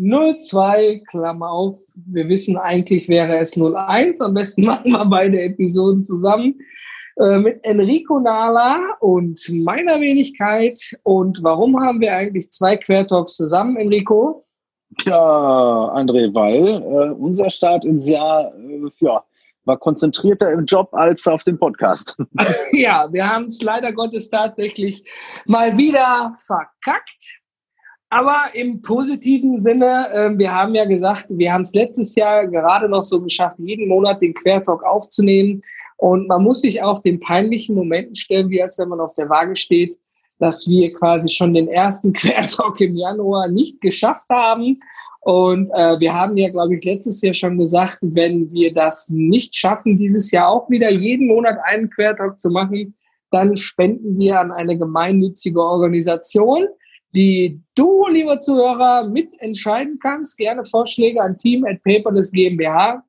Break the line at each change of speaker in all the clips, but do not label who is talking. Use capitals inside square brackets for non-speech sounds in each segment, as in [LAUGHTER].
02, Klammer auf. Wir wissen eigentlich wäre es 01. Am besten [LAUGHS] machen wir beide Episoden zusammen äh, mit Enrico Nala und meiner Wenigkeit. Und warum haben wir eigentlich zwei Quertalks zusammen, Enrico?
Ja, André, weil äh, unser Start ins Jahr äh, ja, war konzentrierter im Job als auf dem Podcast. [LAUGHS]
ja, wir haben es leider Gottes tatsächlich mal wieder verkackt. Aber im positiven Sinne, äh, wir haben ja gesagt, wir haben es letztes Jahr gerade noch so geschafft, jeden Monat den Quertalk aufzunehmen. Und man muss sich auf den peinlichen Momenten stellen, wie als wenn man auf der Waage steht, dass wir quasi schon den ersten [LAUGHS] Quertalk im Januar nicht geschafft haben. Und äh, wir haben ja, glaube ich, letztes Jahr schon gesagt, wenn wir das nicht schaffen, dieses Jahr auch wieder jeden Monat einen Quertalk zu machen, dann spenden wir an eine gemeinnützige Organisation die du, lieber Zuhörer, mitentscheiden kannst. Gerne Vorschläge an Team at Paperless GmbH.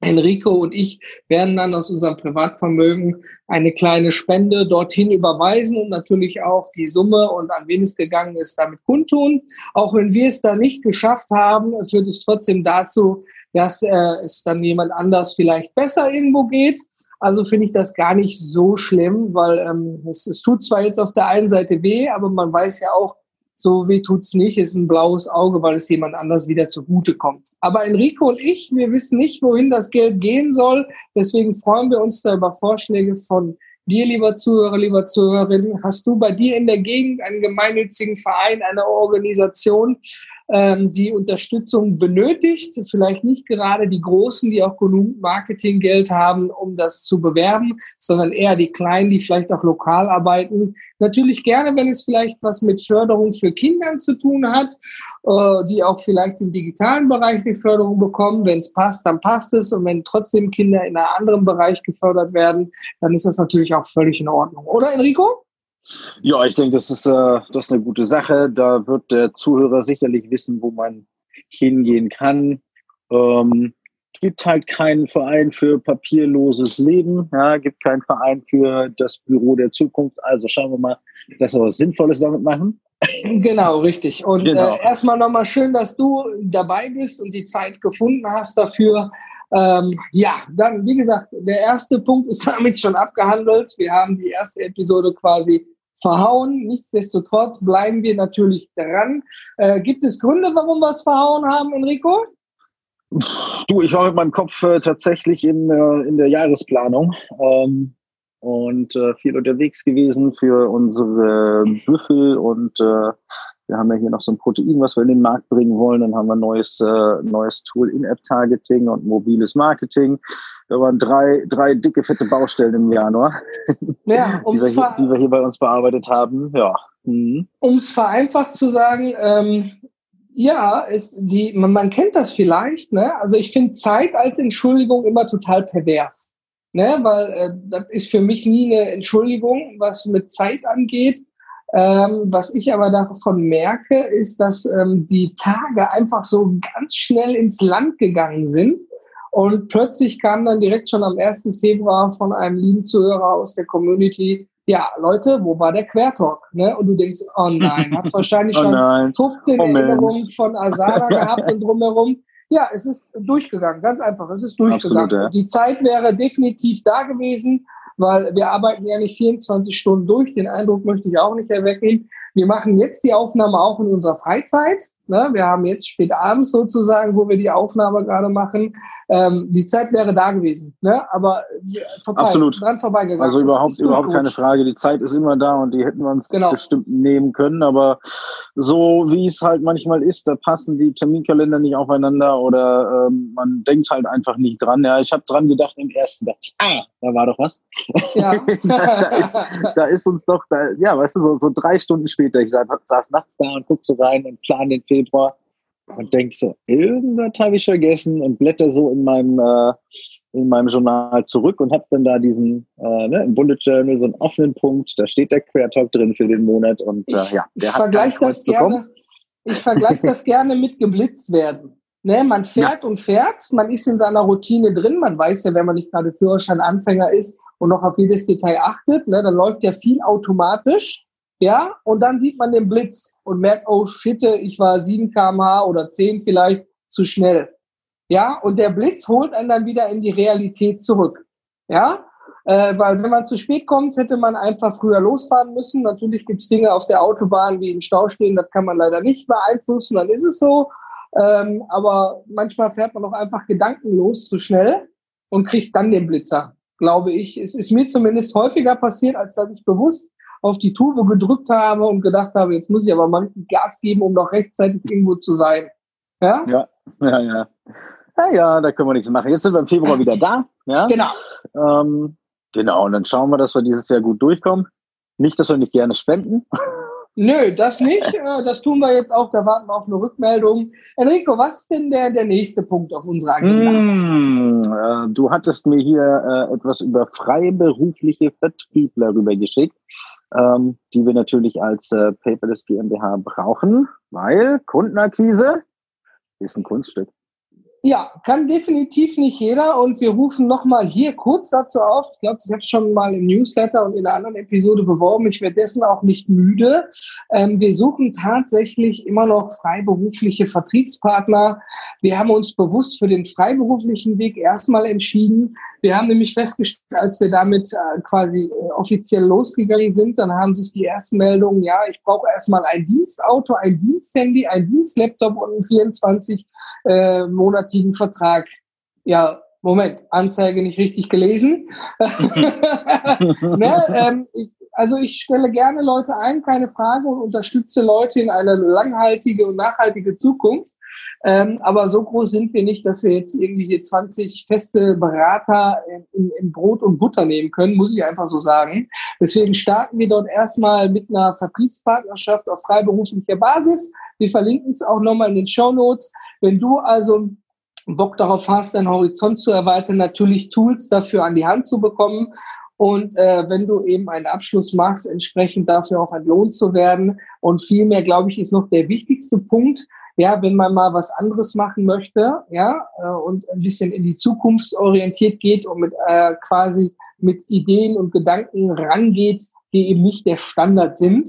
Enrico und ich werden dann aus unserem Privatvermögen eine kleine Spende dorthin überweisen und natürlich auch die Summe und an wen es gegangen ist, damit kundtun. Auch wenn wir es da nicht geschafft haben, führt es trotzdem dazu, dass äh, es dann jemand anders vielleicht besser irgendwo geht. Also finde ich das gar nicht so schlimm, weil ähm, es, es tut zwar jetzt auf der einen Seite weh, aber man weiß ja auch, so weh tut's nicht, ist ein blaues Auge, weil es jemand anders wieder zugute kommt. Aber Enrico und ich, wir wissen nicht, wohin das Geld gehen soll. Deswegen freuen wir uns da über Vorschläge von dir, lieber Zuhörer, lieber Zuhörerin. Hast du bei dir in der Gegend einen gemeinnützigen Verein, eine Organisation, die Unterstützung benötigt. Vielleicht nicht gerade die Großen, die auch genug Marketinggeld haben, um das zu bewerben, sondern eher die Kleinen, die vielleicht auch lokal arbeiten. Natürlich gerne, wenn es vielleicht was mit Förderung für Kinder zu tun hat, äh, die auch vielleicht im digitalen Bereich die Förderung bekommen. Wenn es passt, dann passt es. Und wenn trotzdem Kinder in einem anderen Bereich gefördert werden, dann ist das natürlich auch völlig in Ordnung. Oder Enrico?
Ja, ich denke, das ist, äh, das ist eine gute Sache. Da wird der Zuhörer sicherlich wissen, wo man hingehen kann. Ähm, gibt halt keinen Verein für papierloses Leben, ja, gibt keinen Verein für das Büro der Zukunft. Also schauen wir mal, dass wir was Sinnvolles damit machen. [LAUGHS]
Genau, richtig. Und genau. äh, erstmal nochmal schön, dass du dabei bist und die Zeit gefunden hast dafür. Ähm, ja, dann, wie gesagt, der erste Punkt ist [LAUGHS] damit schon abgehandelt. Wir haben die erste Episode quasi verhauen. Nichtsdestotrotz bleiben wir natürlich dran. Äh, gibt es Gründe, warum wir es verhauen haben, Enrico?
Du, ich war mit meinem Kopf äh, tatsächlich in, äh, in der Jahresplanung ähm, und äh, viel unterwegs gewesen für unsere Büffel und äh, wir haben ja hier noch so ein Protein, was wir in den Markt bringen wollen. Dann haben wir ein neues, äh, neues Tool In-App-Targeting und mobiles Marketing. Da waren drei, drei dicke, fette Baustellen im Januar, ja, [LAUGHS] die, wir hier, die wir hier bei uns bearbeitet haben. Ja.
Mhm. Um es vereinfacht zu sagen, ähm, ja, ist die, man, man kennt das vielleicht. Ne? Also ich finde Zeit als Entschuldigung immer total pervers. Ne? Weil äh, das ist für mich nie eine Entschuldigung, was mit Zeit angeht ähm, was ich aber davon merke, ist, dass ähm, die Tage einfach so ganz schnell ins Land gegangen sind. Und plötzlich kam dann direkt schon am 1. Februar von einem lieben Zuhörer aus der Community, ja, Leute, wo war der Quertalk? Ne? Und du denkst, oh nein, hast [LAUGHS] wahrscheinlich oh schon 15 Moment. Erinnerungen von Asana [LAUGHS] gehabt und drumherum. Ja, es ist durchgegangen, ganz einfach, es ist durchgegangen. Absolut, ja. Die Zeit wäre definitiv da gewesen weil wir arbeiten ja nicht 24 Stunden durch. Den Eindruck möchte ich auch nicht erwecken. Wir machen jetzt die Aufnahme auch in unserer Freizeit. Ne? Wir haben jetzt spät abends sozusagen, wo wir die Aufnahme gerade machen. Ähm, die Zeit wäre da gewesen, ne? aber
vorbei, Absolut. dran vorbeigegangen. Also überhaupt, überhaupt keine Frage. Die Zeit ist immer da und die hätten wir uns genau. bestimmt nehmen können. Aber so wie es halt manchmal ist, da passen die Terminkalender nicht aufeinander oder ähm, man denkt halt einfach nicht dran. Ja, ich habe dran gedacht im ersten, dachte ich, ah, da war doch was. Ja. [LAUGHS] da, da, ist, da ist uns doch, da, ja, weißt du, so, so drei Stunden später, ich saß, saß nachts da und guck so rein und plan den Februar und denke so, irgendwas habe ich vergessen und blätter so in meinem, äh, in meinem Journal zurück und habe dann da diesen äh, ne, im Bullet Journal so einen offenen Punkt, da steht der Queer Talk drin für den Monat und äh, ja,
der ich hat vergleich das gerne. Ich vergleiche das gerne mit geblitzt werden. Ne, man fährt ja. und fährt, man ist in seiner Routine drin, man weiß ja, wenn man nicht gerade Führerschein-Anfänger ist und noch auf jedes Detail achtet, ne, dann läuft ja viel automatisch, ja, und dann sieht man den Blitz und merkt, oh shit, ich war 7 kmh oder 10 vielleicht zu schnell. Ja, und der Blitz holt einen dann wieder in die Realität zurück. Ja, äh, weil wenn man zu spät kommt, hätte man einfach früher losfahren müssen. Natürlich gibt's Dinge auf der Autobahn, die im Stau stehen, das kann man leider nicht beeinflussen, dann ist es so. Ähm, aber manchmal fährt man auch einfach gedankenlos zu schnell und kriegt dann den Blitzer, glaube ich. Es ist mir zumindest häufiger passiert, als dass ich bewusst auf die Tube gedrückt habe und gedacht habe, jetzt muss ich aber mal Gas geben, um noch rechtzeitig irgendwo zu sein.
Ja, ja, ja. ja. Ja, ja, da können wir nichts machen. Jetzt sind wir im Februar wieder da. Ja?
Genau.
Ähm, genau, und dann schauen wir, dass wir dieses Jahr gut durchkommen. Nicht, dass wir nicht gerne spenden.
Nö, das nicht. Äh, das tun wir jetzt auch. Da warten wir auf eine Rückmeldung. Enrico, was ist denn der, der nächste Punkt auf unserer Agenda?
Mm, äh, du hattest mir hier äh, etwas über freiberufliche Vertriebler rübergeschickt, ähm, die wir natürlich als äh, Paperless GmbH brauchen, weil Kundenakquise ist ein Kunststück.
Ja, kann definitiv nicht jeder. Und wir rufen nochmal hier kurz dazu auf. Ich glaube, ich habe schon mal im Newsletter und in einer anderen Episode beworben. Ich werde dessen auch nicht müde. Ähm, wir suchen tatsächlich immer noch freiberufliche Vertriebspartner. Wir haben uns bewusst für den freiberuflichen Weg erstmal entschieden. Wir haben nämlich festgestellt, als wir damit äh, quasi äh, offiziell losgegangen sind, dann haben sich die ersten Meldungen, ja, ich brauche erstmal ein Dienstauto, ein Diensthandy, ein Dienstlaptop und einen 24 äh, Vertrag. Ja, Moment, Anzeige nicht richtig gelesen. [LAUGHS] ne, ähm, ich, also ich stelle gerne Leute ein, keine Frage, und unterstütze Leute in eine langhaltige und nachhaltige Zukunft. Ähm, aber so groß sind wir nicht, dass wir jetzt irgendwie hier 20 feste Berater in, in Brot und Butter nehmen können, muss ich einfach so sagen. Deswegen starten wir dort erstmal mit einer Vertriebspartnerschaft auf freiberuflicher Basis. Wir verlinken es auch nochmal in den Show Notes. Wenn du also Bock darauf hast, deinen Horizont zu erweitern, natürlich Tools dafür an die Hand zu bekommen und äh, wenn du eben einen Abschluss machst, entsprechend dafür auch entlohnt zu werden. Und vielmehr, glaube ich, ist noch der wichtigste Punkt, ja, wenn man mal was anderes machen möchte, ja, äh, und ein bisschen in die Zukunft orientiert geht und mit äh, quasi mit Ideen und Gedanken rangeht, die eben nicht der Standard sind,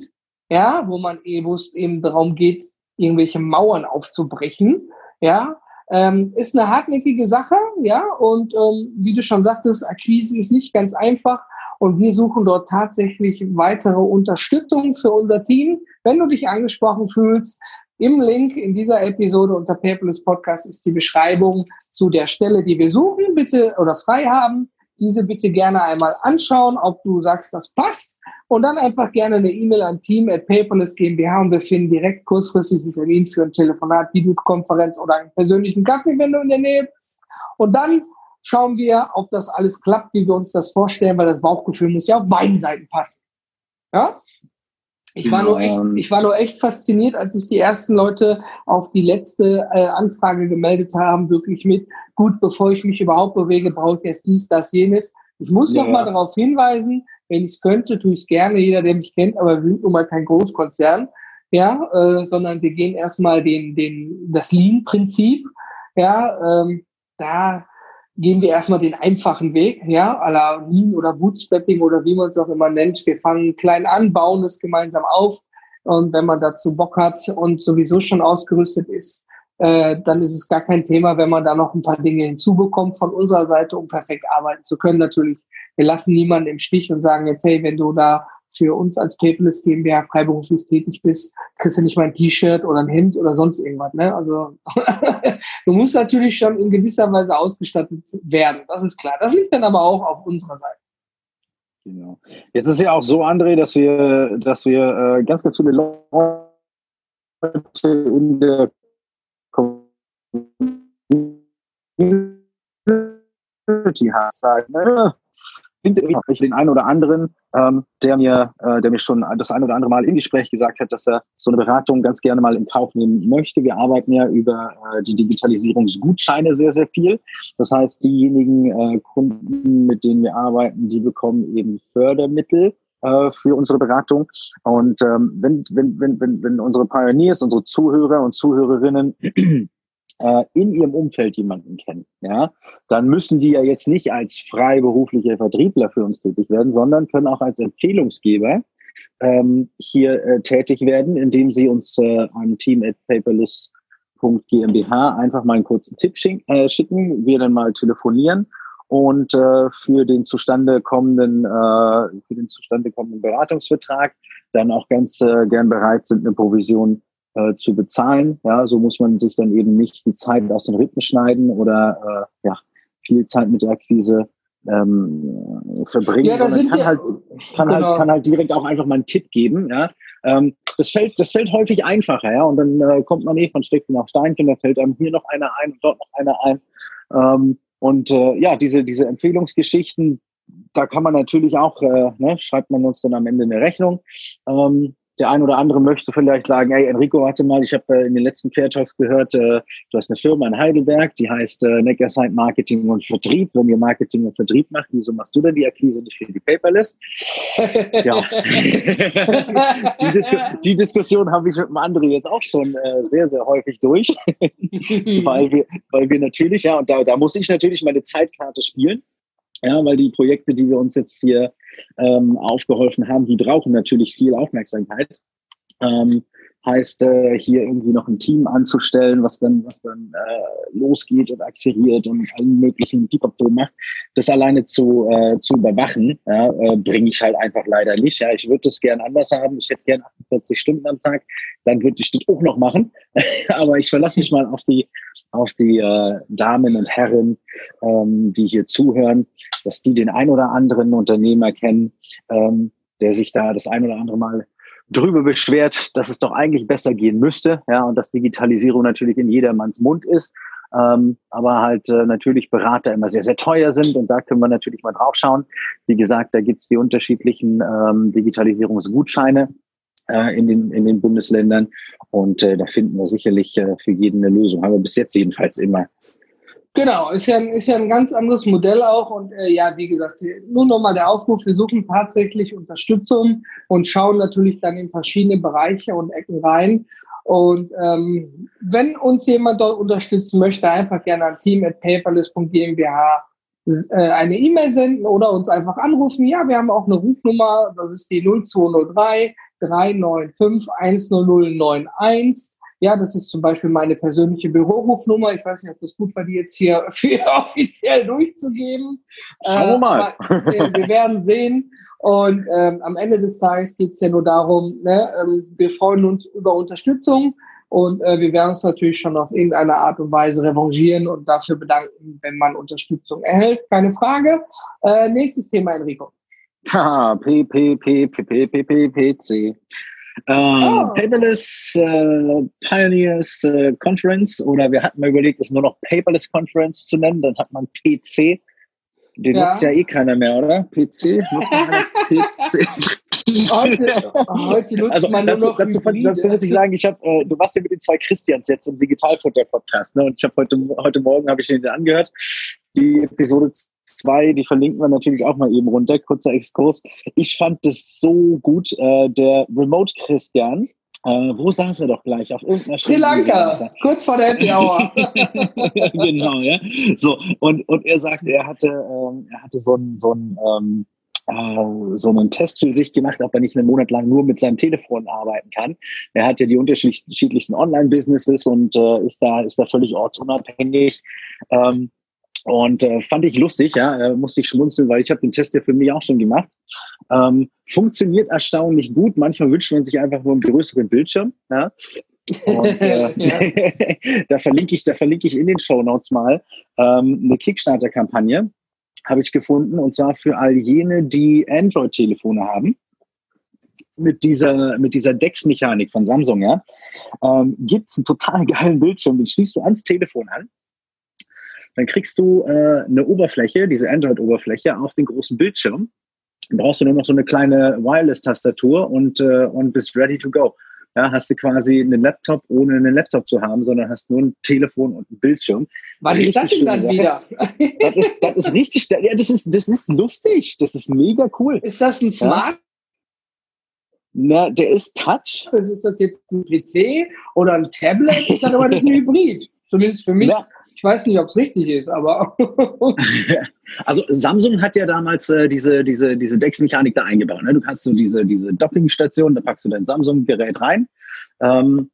ja, wo man eh, wo es eben darum geht, irgendwelche Mauern aufzubrechen, ja, ähm, ist eine hartnäckige Sache, ja, und ähm, wie du schon sagtest, Akquise ist nicht ganz einfach und wir suchen dort tatsächlich weitere Unterstützung für unser Team. Wenn du dich angesprochen fühlst, im Link in dieser Episode unter Paperless Podcast ist die Beschreibung zu der Stelle, die wir suchen, bitte oder frei haben. Diese bitte gerne einmal anschauen, ob du sagst, das passt. Und dann einfach gerne eine E-Mail an team at paperless GmbH und wir finden direkt kurzfristig einen Termin für ein Telefonat, Videokonferenz oder einen persönlichen Kaffee, wenn du in der Nähe bist. Und dann schauen wir, ob das alles klappt, wie wir uns das vorstellen, weil das Bauchgefühl muss ja auf beiden Seiten passen. Ja? Ich war, nur echt, ich war nur echt fasziniert, als sich die ersten Leute auf die letzte äh, Anfrage gemeldet haben, wirklich mit, gut, bevor ich mich überhaupt bewege, brauche ich erst dies, das, jenes. Ich muss ja. noch mal darauf hinweisen, wenn ich es könnte, tue ich es gerne, jeder, der mich kennt, aber wir sind nun mal kein Großkonzern, ja, äh, sondern wir gehen erstmal den, den, das Lean-Prinzip, ja, ähm, da gehen wir erstmal den einfachen Weg, ja, à la Lean oder Bootstrapping oder wie man es auch immer nennt. Wir fangen klein an, bauen es gemeinsam auf und wenn man dazu Bock hat und sowieso schon ausgerüstet ist, äh, dann ist es gar kein Thema, wenn man da noch ein paar Dinge hinzubekommt von unserer Seite, um perfekt arbeiten zu können. Natürlich, wir lassen niemanden im Stich und sagen jetzt, hey, wenn du da für uns als Paperless GmbH freiberuflich tätig bist, kriegst du nicht mal ein T-Shirt oder ein Hemd oder sonst irgendwas. Ne? Also [LAUGHS] du musst natürlich schon in gewisser Weise ausgestattet werden. Das ist klar. Das liegt dann aber auch auf unserer Seite.
Genau. Jetzt ist ja auch so, André, dass wir, dass wir äh, ganz, ganz viele Leute in der Community haben. Sagen, ne? ich den einen oder anderen, ähm, der mir, äh, der mir schon das ein oder andere Mal im Gespräch gesagt hat, dass er so eine Beratung ganz gerne mal in Kauf nehmen möchte. Wir arbeiten ja über äh, die Digitalisierungsgutscheine sehr, sehr viel. Das heißt, diejenigen äh, Kunden, mit denen wir arbeiten, die bekommen eben Fördermittel äh, für unsere Beratung. Und ähm, wenn, wenn, wenn, wenn, wenn unsere Pioneers, unsere Zuhörer und Zuhörerinnen äh, in ihrem Umfeld jemanden kennen, ja, dann müssen die ja jetzt nicht als freiberufliche Vertriebler für uns tätig werden, sondern können auch als Empfehlungsgeber ähm, hier äh, tätig werden, indem sie uns äh, an team at paperless.gmbH einfach mal einen kurzen Tipp schick, äh, schicken, wir dann mal telefonieren und äh, für den zustande kommenden äh, für den zustande kommenden Beratungsvertrag dann auch ganz äh, gern bereit sind, eine Provision äh, zu bezahlen. Ja, so muss man sich dann eben nicht die Zeit aus den Rippen schneiden oder äh, ja, viel Zeit mit der Akquise ähm, verbringen. Ja, da sind kann, halt, kann, halt, genau. halt, kann halt direkt auch einfach mal einen Tipp geben. Ja, ähm, das fällt, das fällt häufig einfacher. Ja, und dann äh, kommt man eh von Steckchen auf Steinchen, da fällt einem hier noch einer ein und dort noch einer ein. Ähm, und äh, ja, diese, diese Empfehlungsgeschichten, da kann man natürlich auch, äh, ne, schreibt man uns dann am Ende eine Rechnung. Ähm, der ein oder andere möchte vielleicht sagen, hey Enrico, warte mal, ich habe äh, in den letzten Care Talks gehört, äh, du hast eine Firma in Heidelberg, die heißt äh, Neckarside Marketing und Vertrieb. Wenn ihr Marketing und Vertrieb macht, wieso machst du denn die Akquise nicht für die Paperlist? [LAUGHS] ja. die, Dis die, Diskussion habe ich mit dem anderen jetzt auch schon sehr, sehr häufig durch, [LAUGHS] weil, wir, weil wir natürlich, ja, und da, da muss ich natürlich meine Zeitkarte spielen. Ja, weil die Projekte, die wir uns jetzt hier ähm, aufgeholfen haben, die brauchen natürlich viel Aufmerksamkeit. Ähm, heißt äh, hier irgendwie noch ein Team anzustellen, was dann was dann äh, losgeht und akquiriert und allen möglichen Pipapo macht, das alleine zu äh, zu überwachen, ja, äh, bringe ich halt einfach leider nicht. Ja, ich würde das gern anders haben. Ich hätte gern 48 Stunden am Tag, dann würde ich das auch noch machen. [LAUGHS] Aber ich verlasse mich mal auf die auf die äh, Damen und Herren, ähm, die hier zuhören, dass die den ein oder anderen Unternehmer kennen, ähm, der sich da das ein oder andere Mal drüber beschwert, dass es doch eigentlich besser gehen müsste, ja, und dass Digitalisierung natürlich in jedermanns Mund ist, ähm, aber halt äh, natürlich Berater immer sehr, sehr teuer sind und da können wir natürlich mal drauf schauen. Wie gesagt, da gibt's die unterschiedlichen ähm, Digitalisierungsgutscheine äh, in, den, in den Bundesländern und äh, da finden wir sicherlich äh, für jeden eine Lösung, haben wir bis jetzt jedenfalls immer.
Genau, ist ja, ist ja ein ganz anderes Modell auch. Und äh, ja, wie gesagt, nur nochmal der Aufruf, wir suchen tatsächlich Unterstützung und schauen natürlich dann in verschiedene Bereiche und Ecken rein. Und ähm, wenn uns jemand dort unterstützen möchte, einfach gerne an team.paperless.gmbH äh, eine E-Mail senden oder uns einfach anrufen. Ja, wir haben auch eine Rufnummer, das ist die 0203 395 10091. Ja, das ist zum Beispiel meine persönliche Bürorufnummer. Ich weiß nicht, ob das gut war, die jetzt hier [LAUGHS] für offiziell durchzugeben.
Schauen wir äh, mal. [LAUGHS]
wir, wir werden sehen. Und ähm, am Ende des Tages geht es ja nur darum, ne, ähm, wir freuen uns über Unterstützung und äh, wir werden uns natürlich schon auf irgendeine Art und Weise revanchieren und dafür bedanken, wenn man Unterstützung erhält. Keine Frage. Äh, nächstes Thema, Enrico. [LAUGHS]
Ha, P, P, P, P, P, P, P, P, C. Äh, oh. Paperless äh, Pioneers äh, Conference oder wir hatten mal überlegt, es nur noch Paperless Conference zu nennen, dann hat man PC. Den ja. nutzt ja eh keiner mehr, oder? PC? Nutzt [LAUGHS] PC? Heute, heute nutzt also, man dazu, nur noch dazu, dazu muss ich sagen, ich hab, äh, du warst ja mit den zwei Christians jetzt im Digitalfutter-Podcast, ne? Und ich habe heute, heute Morgen habe ich den angehört, die Episode zwei, die verlinken wir natürlich auch mal eben runter. Kurzer Exkurs. Ich fand das so gut. Äh, der Remote Christian, äh, wo saß er doch gleich? Auf irgendeiner
Sri Lanka, kurz vor der Happy Hour. [LAUGHS]
genau, ja. So, und, und er sagte, er hatte, ähm, er hatte so ein, so ein ähm, äh, so einen Test für sich gemacht, ob er nicht einen Monat lang nur mit seinem Telefon arbeiten kann. Er hat ja die unterschiedlichsten Online-Businesses und äh, ist da ist da völlig ortsunabhängig. Ähm, und äh, fand ich lustig, ja, äh, musste ich schmunzeln, weil ich habe den Test ja für mich auch schon gemacht. Ähm, funktioniert erstaunlich gut. Manchmal wünscht man sich einfach nur einen größeren Bildschirm. Ja. Und [LAUGHS] äh, [LAUGHS] da verlinke ich, da verlinke ich in den Show Notes mal ähm, eine Kickstarter-Kampagne, habe ich gefunden, und zwar für all jene, die Android-Telefone haben. Mit dieser, mit dieser Dex-Mechanik von Samsung, ja, ähm, gibt es einen total geilen Bildschirm, den schließt du ans Telefon an dann kriegst du äh, eine Oberfläche, diese Android-Oberfläche auf den großen Bildschirm. Dann brauchst du nur noch so eine kleine Wireless-Tastatur und, äh, und bist ready to go. Ja, hast du quasi einen Laptop, ohne einen Laptop zu haben, sondern hast nur ein Telefon und einen Bildschirm.
Wann ist das denn dann Sache. wieder?
Das ist, das ist richtig, ja, das ist, das ist lustig. Das ist mega cool.
Ist das ein Smart? Ja?
Na, der ist Touch.
Ist das jetzt ein PC oder ein Tablet? Ist das aber das ein Hybrid? Zumindest für mich. Ja. Ich weiß nicht, ob es richtig ist, aber. [LAUGHS]
also Samsung hat ja damals äh, diese, diese, diese Dex-Mechanik da eingebaut. Ne? Du kannst so diese, diese Docking-Station, da packst du dein Samsung-Gerät rein, ähm,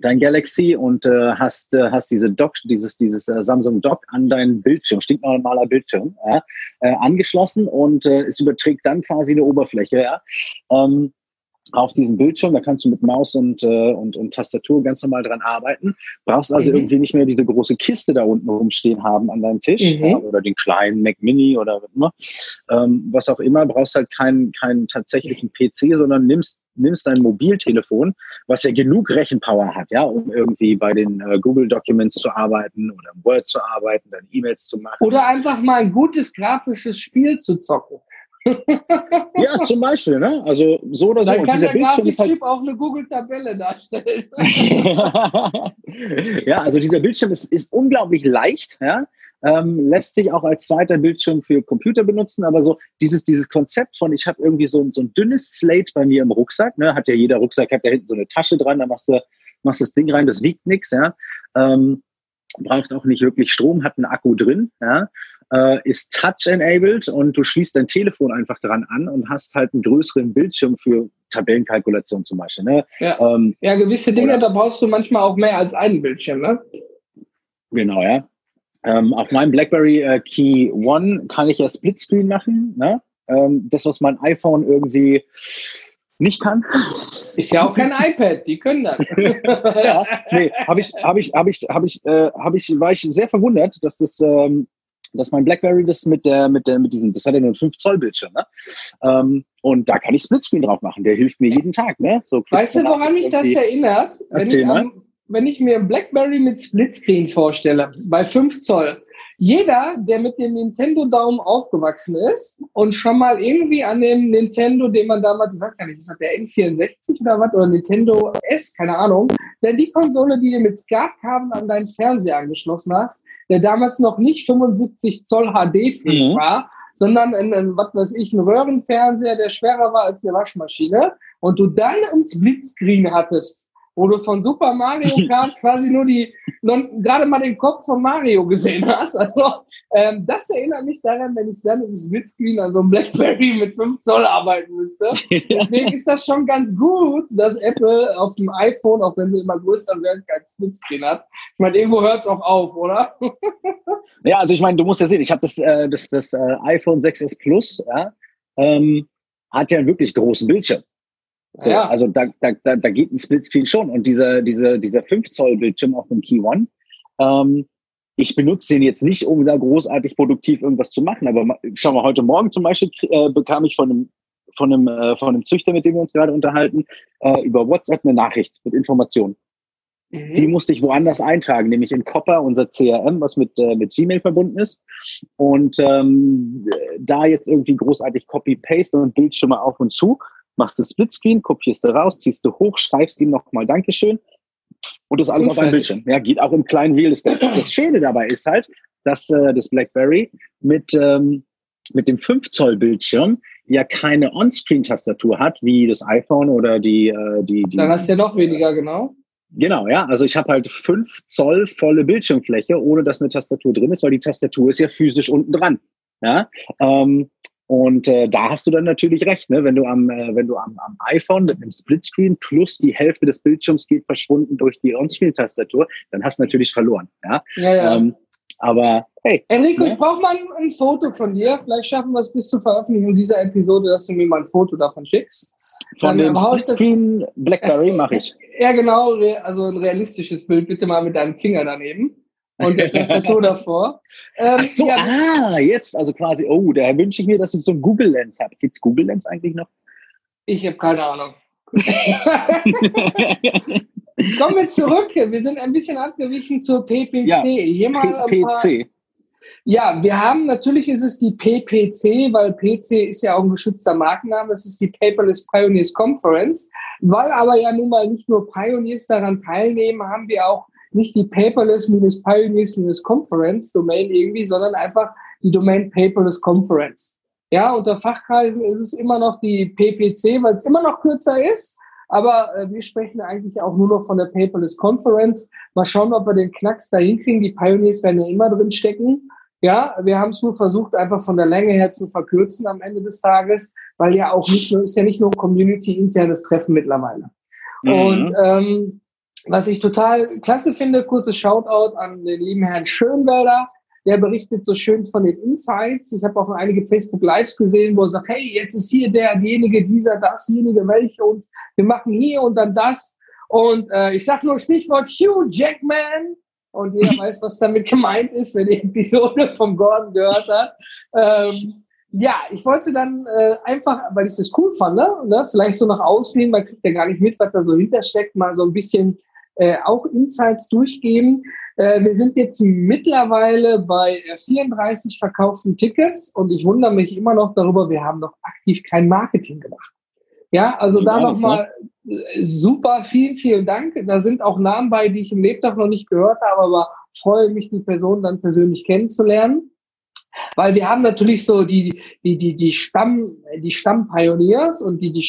dein Galaxy und äh, hast, äh, hast diese Dock, dieses, dieses äh, Samsung Dock an deinen Bildschirm, stinknormaler Bildschirm, äh, angeschlossen und äh, es überträgt dann quasi eine Oberfläche. Ähm, auf diesem Bildschirm, da kannst du mit Maus und, äh, und, und Tastatur ganz normal dran arbeiten. Brauchst also mhm. irgendwie nicht mehr diese große Kiste da unten rumstehen haben an deinem Tisch mhm. ja, oder den kleinen Mac Mini oder was immer. Ähm, was auch immer, brauchst halt keinen, keinen tatsächlichen PC, sondern nimmst nimmst dein Mobiltelefon, was ja genug Rechenpower hat, ja, um irgendwie bei den äh, Google Documents zu arbeiten oder im Word zu arbeiten, dann E-Mails zu machen.
Oder einfach mal ein gutes grafisches Spiel zu zocken
ja, zum Beispiel, ne? Also so oder so.
Dann kann der Grafikchip halt auch eine Google-Tabelle darstellen. [LAUGHS]
ja, also dieser Bildschirm ist, ist unglaublich leicht, ja. Ähm, lässt sich auch als zweiter Bildschirm für Computer benutzen, aber so dieses, dieses Konzept von, ich habe irgendwie so, so ein dünnes Slate bei mir im Rucksack, ne? hat ja jeder Rucksack, hat da hinten so eine Tasche dran, da machst du, machst das Ding rein, das wiegt nichts, ja. Ähm, braucht auch nicht wirklich Strom, hat einen Akku drin, ja äh, ist Touch-enabled und du schließt dein Telefon einfach dran an und hast halt einen größeren Bildschirm für Tabellenkalkulation zum Beispiel. Ne?
Ja. Ähm, ja, gewisse Dinge, oder, da brauchst du manchmal auch mehr als einen Bildschirm, ne?
Genau, ja. Ähm, auf meinem BlackBerry äh, Key One kann ich ja Splitscreen machen. Ne? Ähm, das, was mein iPhone irgendwie nicht kann.
Ist ja auch kein [LAUGHS] iPad, die können das.
ja, nee, habe ich, habe ich, habe ich, habe ich, äh, habe ich, war ich sehr verwundert, dass das ähm, dass mein BlackBerry das mit der, mit der, mit diesem, das hat ja nur einen 5 Zoll Bildschirm, ne? Ähm, und da kann ich Splitscreen drauf machen. Der hilft mir jeden Tag, ne?
So weißt du, woran mich das erinnert? Wenn ich, am, wenn ich mir ein BlackBerry mit Splitscreen vorstelle, bei 5 Zoll, jeder, der mit dem Nintendo-Daumen aufgewachsen ist und schon mal irgendwie an dem Nintendo, den man damals, ich weiß gar nicht, ist das der N64 oder was, oder Nintendo S, keine Ahnung, denn die Konsole, die du mit SCART-Kabel an deinen Fernseher angeschlossen hast, der damals noch nicht 75 Zoll HD-fähig mhm. war, sondern ein, ein, was weiß ich, ein Röhrenfernseher, der schwerer war als eine Waschmaschine und du dann ein Splitscreen hattest wo du von Super Mario [LAUGHS] Kart quasi nur die, gerade mal den Kopf von Mario gesehen hast. Also ähm, das erinnert mich daran, wenn ich dann im Splitscreen an so einem Blackberry mit 5 Zoll arbeiten müsste. [LAUGHS] Deswegen ist das schon ganz gut, dass Apple auf dem iPhone, auch wenn sie immer größer werden, kein Splitscreen hat. Ich meine, irgendwo hört es auch auf, oder? [LAUGHS]
ja, also ich meine, du musst ja sehen, ich habe das, äh, das, das äh, iPhone 6s Plus, ja, ähm, hat ja einen wirklich großen Bildschirm. So, ja. Also da, da, da, da geht ein Splitscreen schon. Und dieser, dieser, dieser 5 Zoll Bildschirm auf dem Key One, ähm, ich benutze den jetzt nicht, um da großartig produktiv irgendwas zu machen. Aber schau mal, heute Morgen zum Beispiel äh, bekam ich von einem, von einem, äh, von einem Züchter, mit dem wir uns gerade unterhalten, äh, über WhatsApp eine Nachricht mit Informationen. Mhm. Die musste ich woanders eintragen, nämlich in Copper, unser CRM, was mit, äh, mit Gmail verbunden ist. Und ähm, da jetzt irgendwie großartig Copy-Paste und Bildschirme auf und zu machst du Splitscreen, kopierst du raus, ziehst du hoch, schreibst ihm nochmal Dankeschön und das alles auf deinem Bildschirm. Ja, geht auch im kleinen Real Estate. Das Schöne dabei ist halt, dass äh, das BlackBerry mit, ähm, mit dem 5 Zoll Bildschirm ja keine On-Screen-Tastatur hat, wie das iPhone oder die, äh, die, die.
Dann hast du ja noch weniger, genau.
Genau, ja. Also ich habe halt 5 Zoll volle Bildschirmfläche, ohne dass eine Tastatur drin ist, weil die Tastatur ist ja physisch unten dran. Ja. Ähm, und äh, da hast du dann natürlich recht, ne? wenn du am, äh, wenn du am, am iPhone mit einem Splitscreen plus die Hälfte des Bildschirms geht verschwunden durch die On-Screen-Tastatur, dann hast du natürlich verloren. Ja, ja, ja. Ähm, aber hey.
Enrico, ne? ich brauche mal ein, ein, Foto von dir. Vielleicht schaffen wir es bis zur Veröffentlichung dieser Episode, dass du mir mal ein Foto davon schickst.
Von dann dem Splitscreen Blackberry mache ich. [LAUGHS]
Ja, genau. Also ein realistisches Bild, bitte mal mit deinem Finger daneben und der Tastatur [LAUGHS] davor.
Ähm, Ach so, ja, ah, jetzt, also quasi, oh, da wünsche ich mir, dass ich so ein Google Lens habe. Gibt es Google Lens eigentlich noch?
Ich habe keine Ahnung. [LAUGHS] Kommen wir zurück. Wir sind ein bisschen abgewichen zur PPC.
Ja, mal PPC.
Ja, wir haben natürlich ist es die PPC, weil PC ist ja auch ein geschützter Markenname. Das ist die Paperless Pioneers Conference. Weil aber ja nun mal nicht nur Pioneers daran teilnehmen, haben wir auch nicht die Paperless-Pioneers-Conference Domain irgendwie, sondern einfach die Domain Paperless Conference. Ja, unter Fachkreisen ist es immer noch die PPC, weil es immer noch kürzer ist. Aber äh, wir sprechen eigentlich auch nur noch von der Paperless Conference. Mal schauen, ob wir den Knacks da hinkriegen. Die Pioneers werden ja immer drin stecken. Ja, wir haben es nur versucht, einfach von der Länge her zu verkürzen am Ende des Tages, weil ja auch nicht nur, ist ja nicht nur Community-internes Treffen mittlerweile. Mhm. Und ähm, was ich total klasse finde, kurzes Shoutout an den lieben Herrn Schönwälder. Der berichtet so schön von den Insights. Ich habe auch einige Facebook Lives gesehen, wo er sagt, hey, jetzt ist hier derjenige, dieser, dasjenige, welche und wir machen hier und dann das. Und äh, ich sage nur Stichwort Hugh Jackman. Und jeder [LAUGHS] weiß, was damit gemeint ist, wenn die Episode von Gordon gehört hat. Ähm, ja, ich wollte dann äh, einfach, weil ich das cool fand, ne, ne, vielleicht so nach außen man kriegt ja gar nicht mit, was da so hintersteckt, mal so ein bisschen äh, auch Insights durchgeben. Äh, wir sind jetzt mittlerweile bei 34 verkauften Tickets und ich wundere mich immer noch darüber, wir haben noch aktiv kein Marketing gemacht. Ja, also da nochmal äh, super, vielen, vielen Dank. Da sind auch Namen bei, die ich im Lebtag noch nicht gehört habe, aber freue mich, die Person dann persönlich kennenzulernen. Weil wir haben natürlich so die, die, die, die Stamm, die Stammpioneers und die, die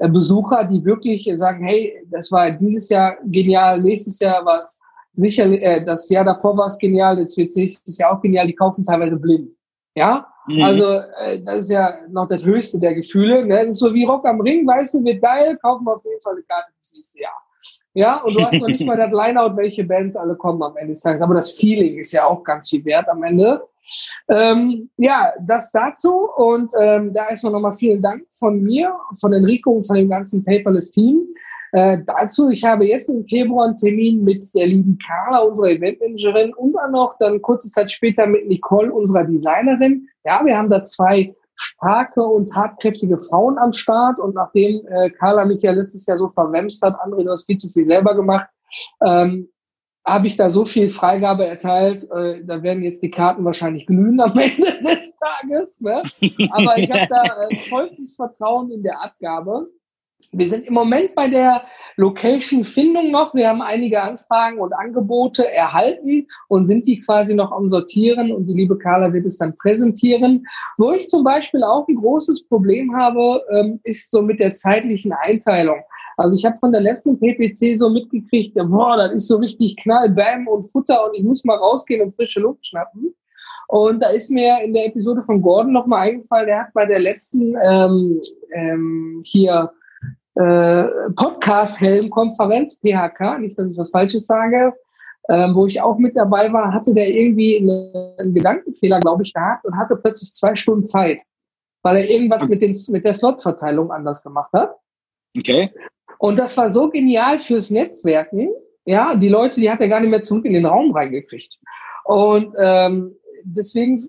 Stammbesucher, die wirklich sagen, hey, das war dieses Jahr genial, nächstes Jahr war es sicher, äh, das Jahr davor war es genial, jetzt wird es nächstes Jahr auch genial, die kaufen teilweise blind. Ja, mhm. also äh, das ist ja noch das höchste der Gefühle. Ne? Das ist so wie Rock am Ring, weißt du, wird geil, kaufen wir auf jeden Fall eine Karte fürs nächste Jahr. Ja, und du hast noch nicht mal [LAUGHS] das Lineout, welche Bands alle kommen am Ende des Tages. Aber das Feeling ist ja auch ganz viel wert am Ende. Ähm, ja, das dazu. Und ähm, da erstmal nochmal vielen Dank von mir, von Enrico und von dem ganzen Paperless-Team. Äh, dazu, ich habe jetzt im Februar einen Termin mit der lieben Carla, unserer Eventmanagerin, und dann noch dann kurze Zeit später mit Nicole, unserer Designerin. Ja, wir haben da zwei starke und tatkräftige Frauen am Start. Und nachdem äh, Carla mich ja letztes Jahr so verwemst hat, André, du hast viel zu viel selber gemacht, ähm, habe ich da so viel Freigabe erteilt, äh, da werden jetzt die Karten wahrscheinlich glühen am [LAUGHS] Ende des Tages. Ne? Aber ich habe [LAUGHS] da äh, vollstes Vertrauen in der Abgabe. Wir sind im Moment bei der Location-Findung noch. Wir haben einige Anfragen und Angebote erhalten und sind die quasi noch am Sortieren und die liebe Carla wird es dann präsentieren. Wo ich zum Beispiel auch ein großes Problem habe, ähm, ist so mit der zeitlichen Einteilung. Also ich habe von der letzten PPC so mitgekriegt, boah, das ist so richtig Knall, Bam und Futter und ich muss mal rausgehen und frische Luft schnappen. Und da ist mir in der Episode von Gordon nochmal eingefallen, der hat bei der letzten ähm, ähm, hier äh, Podcast-Helm-Konferenz, PHK, nicht, dass ich was Falsches sage, ähm, wo ich auch mit dabei war, hatte der irgendwie einen Gedankenfehler, glaube ich, gehabt und hatte plötzlich zwei Stunden Zeit, weil er irgendwas mit, den, mit der Slot-Verteilung anders gemacht hat.
Okay.
Und das war so genial fürs Netzwerken. Ja, die Leute, die hat er gar nicht mehr zurück in den Raum reingekriegt. Und ähm, deswegen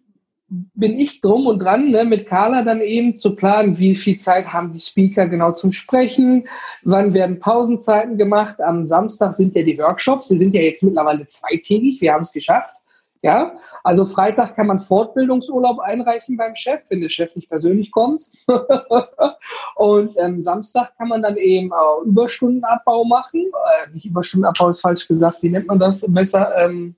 bin ich drum und dran, ne, mit Carla dann eben zu planen, wie viel Zeit haben die Speaker genau zum Sprechen, wann werden Pausenzeiten gemacht. Am Samstag sind ja die Workshops, die sind ja jetzt mittlerweile zweitägig, wir haben es geschafft. Ja, also Freitag kann man Fortbildungsurlaub einreichen beim Chef, wenn der Chef nicht persönlich kommt. [LAUGHS] und ähm, Samstag kann man dann eben auch Überstundenabbau machen. Äh, nicht Überstundenabbau ist falsch gesagt, wie nennt man das besser? Ähm,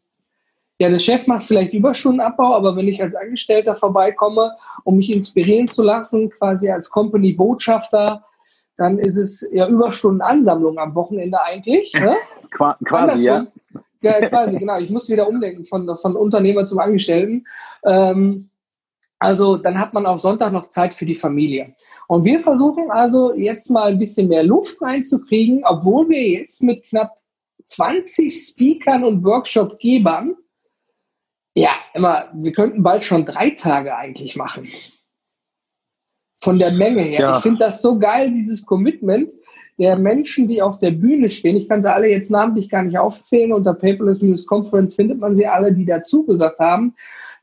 ja, der Chef macht vielleicht Überstundenabbau, aber wenn ich als Angestellter vorbeikomme, um mich inspirieren zu lassen, quasi als Company-Botschafter, dann ist es ja Überstundenansammlung am Wochenende eigentlich. Ne? [LAUGHS]
quasi, ja.
Ja, quasi, genau. Ich muss wieder umdenken von, von Unternehmer zum Angestellten. Ähm, also dann hat man auch Sonntag noch Zeit für die Familie. Und wir versuchen also jetzt mal ein bisschen mehr Luft reinzukriegen, obwohl wir jetzt mit knapp 20 Speakern und Workshopgebern ja, immer, wir könnten bald schon drei Tage eigentlich machen. Von der Menge her. Ja. Ich finde das so geil, dieses Commitment der Menschen, die auf der Bühne stehen. Ich kann sie alle jetzt namentlich gar nicht aufzählen. Unter Paperless News Conference findet man sie alle, die dazu gesagt haben.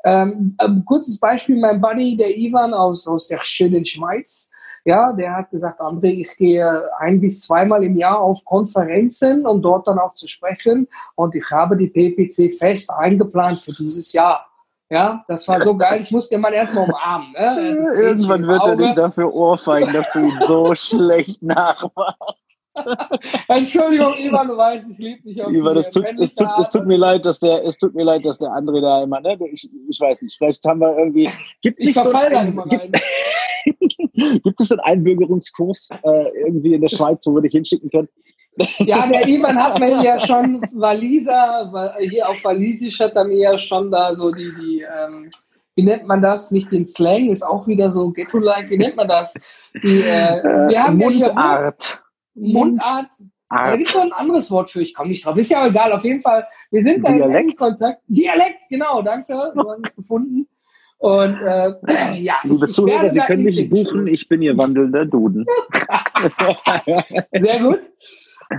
Ähm, ein kurzes Beispiel, mein Buddy, der Ivan aus, aus der schönen Schweiz, ja, der hat gesagt, André, ich gehe ein bis zweimal im Jahr auf Konferenzen, um dort dann auch zu sprechen. Und ich habe die PPC fest eingeplant für dieses Jahr. Ja, das war so geil. Ich musste den Mann erstmal umarmen. Ne?
Irgendwann wird er dich dafür ohrfeigen, dass du ihn so [LAUGHS] schlecht nachmachst. [LAUGHS]
Entschuldigung, Ivan, du weißt, ich liebe dich
auch. Ivan, es tut, es, tut, es tut mir leid, dass der, es tut mir leid, dass der andere da immer, ne? Ich, ich weiß nicht, vielleicht haben wir irgendwie.
Gibt's nicht ich so ein, da gibt,
gibt es so einen Einbürgerungskurs äh, irgendwie in der Schweiz, wo wir dich hinschicken können?
Ja, der [LAUGHS] Ivan hat mir ja schon Waliser, hier auf Walisisch hat er mir ja schon da so die, die ähm, wie nennt man das? Nicht den Slang, ist auch wieder so Ghetto-like, wie nennt man das? Die, äh, wir haben
Mundart.
Ja Mundart. Da gibt es noch ein anderes Wort für, ich komme nicht drauf. Ist ja egal, auf jeden Fall. Wir sind da
Dialekt.
in Kontakt. Dialekt, genau, danke. Du hast es gefunden. Und äh, [CLEARS THROAT] ja,
liebe ich, Zuhörer, Sie können mich buchen, ich bin Ihr wandelnder Duden. [LAUGHS]
Sehr gut.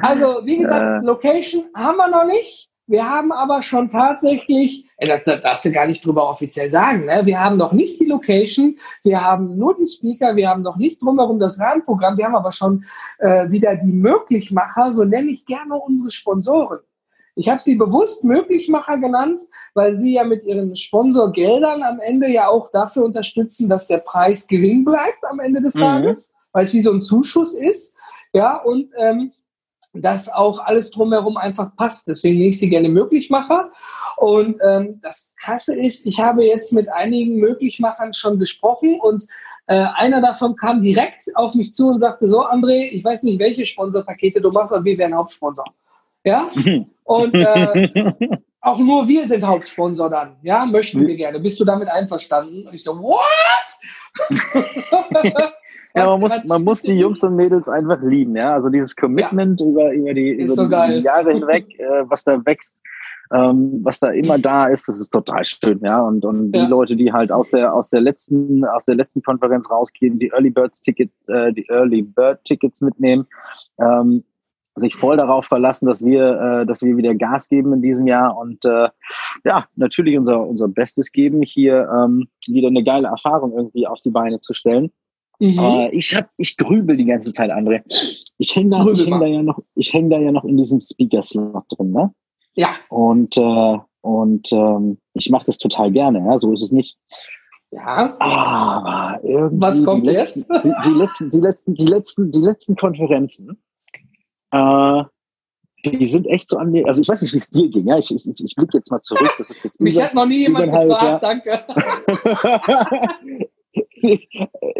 Also, wie gesagt, äh. Location haben wir noch nicht. Wir haben aber schon tatsächlich, das, das darfst du gar nicht drüber offiziell sagen, ne? wir haben noch nicht die Location, wir haben nur den Speaker, wir haben noch nicht drumherum das Rahmenprogramm, wir haben aber schon äh, wieder die Möglichmacher, so nenne ich gerne unsere Sponsoren. Ich habe sie bewusst Möglichmacher genannt, weil sie ja mit ihren Sponsorgeldern am Ende ja auch dafür unterstützen, dass der Preis gering bleibt am Ende des mhm. Tages, weil es wie so ein Zuschuss ist. Ja, und ähm, dass auch alles drumherum einfach passt. Deswegen nenne ich sie gerne Möglichmacher. Und ähm, das Krasse ist, ich habe jetzt mit einigen Möglichmachern schon gesprochen und äh, einer davon kam direkt auf mich zu und sagte so, André, ich weiß nicht, welche Sponsorpakete du machst, aber wir wären Hauptsponsor. Ja? [LAUGHS] Und äh, auch nur wir sind Hauptsponsor dann. Ja, möchten wir gerne. Bist du damit einverstanden? Und ich so, what? [LAUGHS]
Ja, man muss, man muss die Jungs und Mädels einfach lieben, ja. Also dieses Commitment ja. über, über, die, über so die Jahre hinweg, [LAUGHS] äh, was da wächst, ähm, was da immer da ist, das ist total schön, ja. Und, und ja. die Leute, die halt aus der, aus der letzten, aus der letzten Konferenz rausgehen, die Early Birds Ticket, äh, die Early Bird Tickets mitnehmen, ähm, sich voll darauf verlassen, dass wir, äh, dass wir wieder Gas geben in diesem Jahr und äh, ja, natürlich unser, unser Bestes geben, hier ähm, wieder eine geile Erfahrung irgendwie auf die Beine zu stellen. Mhm. Äh, ich hab, ich grübel die ganze Zeit, André. Ich hänge da, ich häng da ja noch, ich häng da ja noch in diesem Speaker-Slot drin, ne?
Ja.
Und äh, und ähm, ich mache das total gerne, ja, so ist es nicht.
Ja.
Aber irgendwie
Was kommt
die letzten, jetzt? Die, die, letzten, die letzten, die letzten, die letzten Konferenzen, äh, die sind echt so an mir. Also ich weiß nicht, wie es dir ging. Ja, ich, ich, ich blicke jetzt mal zurück. Das ist jetzt
Mich über, hat noch nie jemand gefragt. Danke. [LAUGHS] [LAUGHS]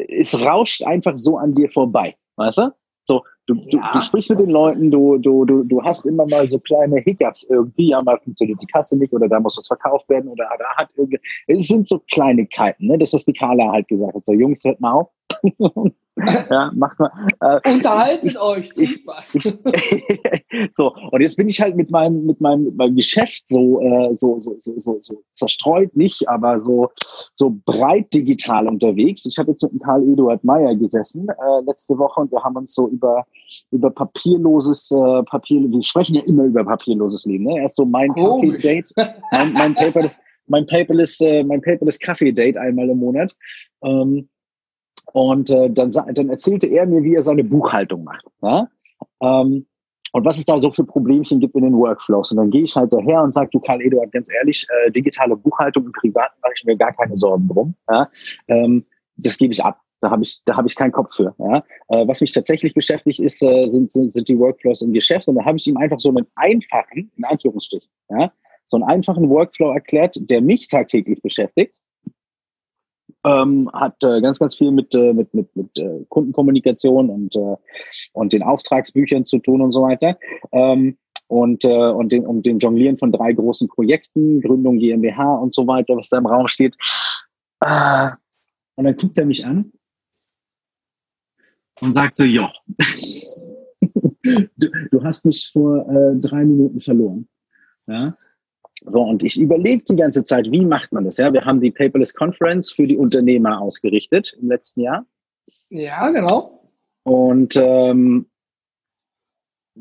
es rauscht einfach so an dir vorbei, weißt du? So, du, ja. du, du, sprichst mit den Leuten, du, du, du, du hast immer mal so kleine Hiccups irgendwie, ja, mal funktioniert die Kasse nicht oder da muss was verkauft werden oder da hat irgendwie, es sind so Kleinigkeiten, ne? Das, was die Carla halt gesagt hat, so Jungs, hört mal auf. [LAUGHS] ja, macht mal.
Äh, Unterhaltet ich, euch,
ich, was. Ich, [LAUGHS] so, und jetzt bin ich halt mit meinem, mit meinem, mit meinem Geschäft so, äh, so, so, so, so, so zerstreut, nicht, aber so, so breit digital unterwegs. Ich habe jetzt mit dem Karl Eduard Meyer gesessen äh, letzte Woche und wir haben uns so über, über papierloses, äh, Papier, wir sprechen ja immer über papierloses Leben, ne? Erst so mein Kaffee-Date, mein, mein Paperless, mein Paperless, äh, mein Paperless Kaffee-Date einmal im Monat. Ähm, und äh, dann, dann erzählte er mir, wie er seine Buchhaltung macht. Ja? Ähm, und was es da so für Problemchen gibt in den Workflows. Und dann gehe ich halt daher und sage, du Karl Eduard, ganz ehrlich, äh, digitale Buchhaltung im Privaten mache ich mir gar keine Sorgen drum. Ja? Ähm, das gebe ich ab. Da habe ich, da habe ich keinen Kopf für. Ja? Äh, was mich tatsächlich beschäftigt, ist, äh, sind, sind, sind die Workflows im Geschäft. Und da habe ich ihm einfach so einen einfachen, in Anführungsstrichen, ja, so einen einfachen Workflow erklärt, der mich tagtäglich beschäftigt ähm, hat äh, ganz, ganz viel mit, äh, mit, mit, mit äh, Kundenkommunikation und, äh, und den Auftragsbüchern zu tun und so weiter. Ähm, und, äh, und, den, und den Jonglieren von drei großen Projekten, Gründung GmbH und so weiter, was da im Raum steht. Äh, und dann guckt er mich an und sagt so, ja, [LAUGHS] du, du hast mich vor äh, drei Minuten verloren. Ja? So, und ich überlege die ganze Zeit, wie macht man das? Ja, wir haben die Paperless Conference für die Unternehmer ausgerichtet im letzten Jahr.
Ja, genau.
Und ähm,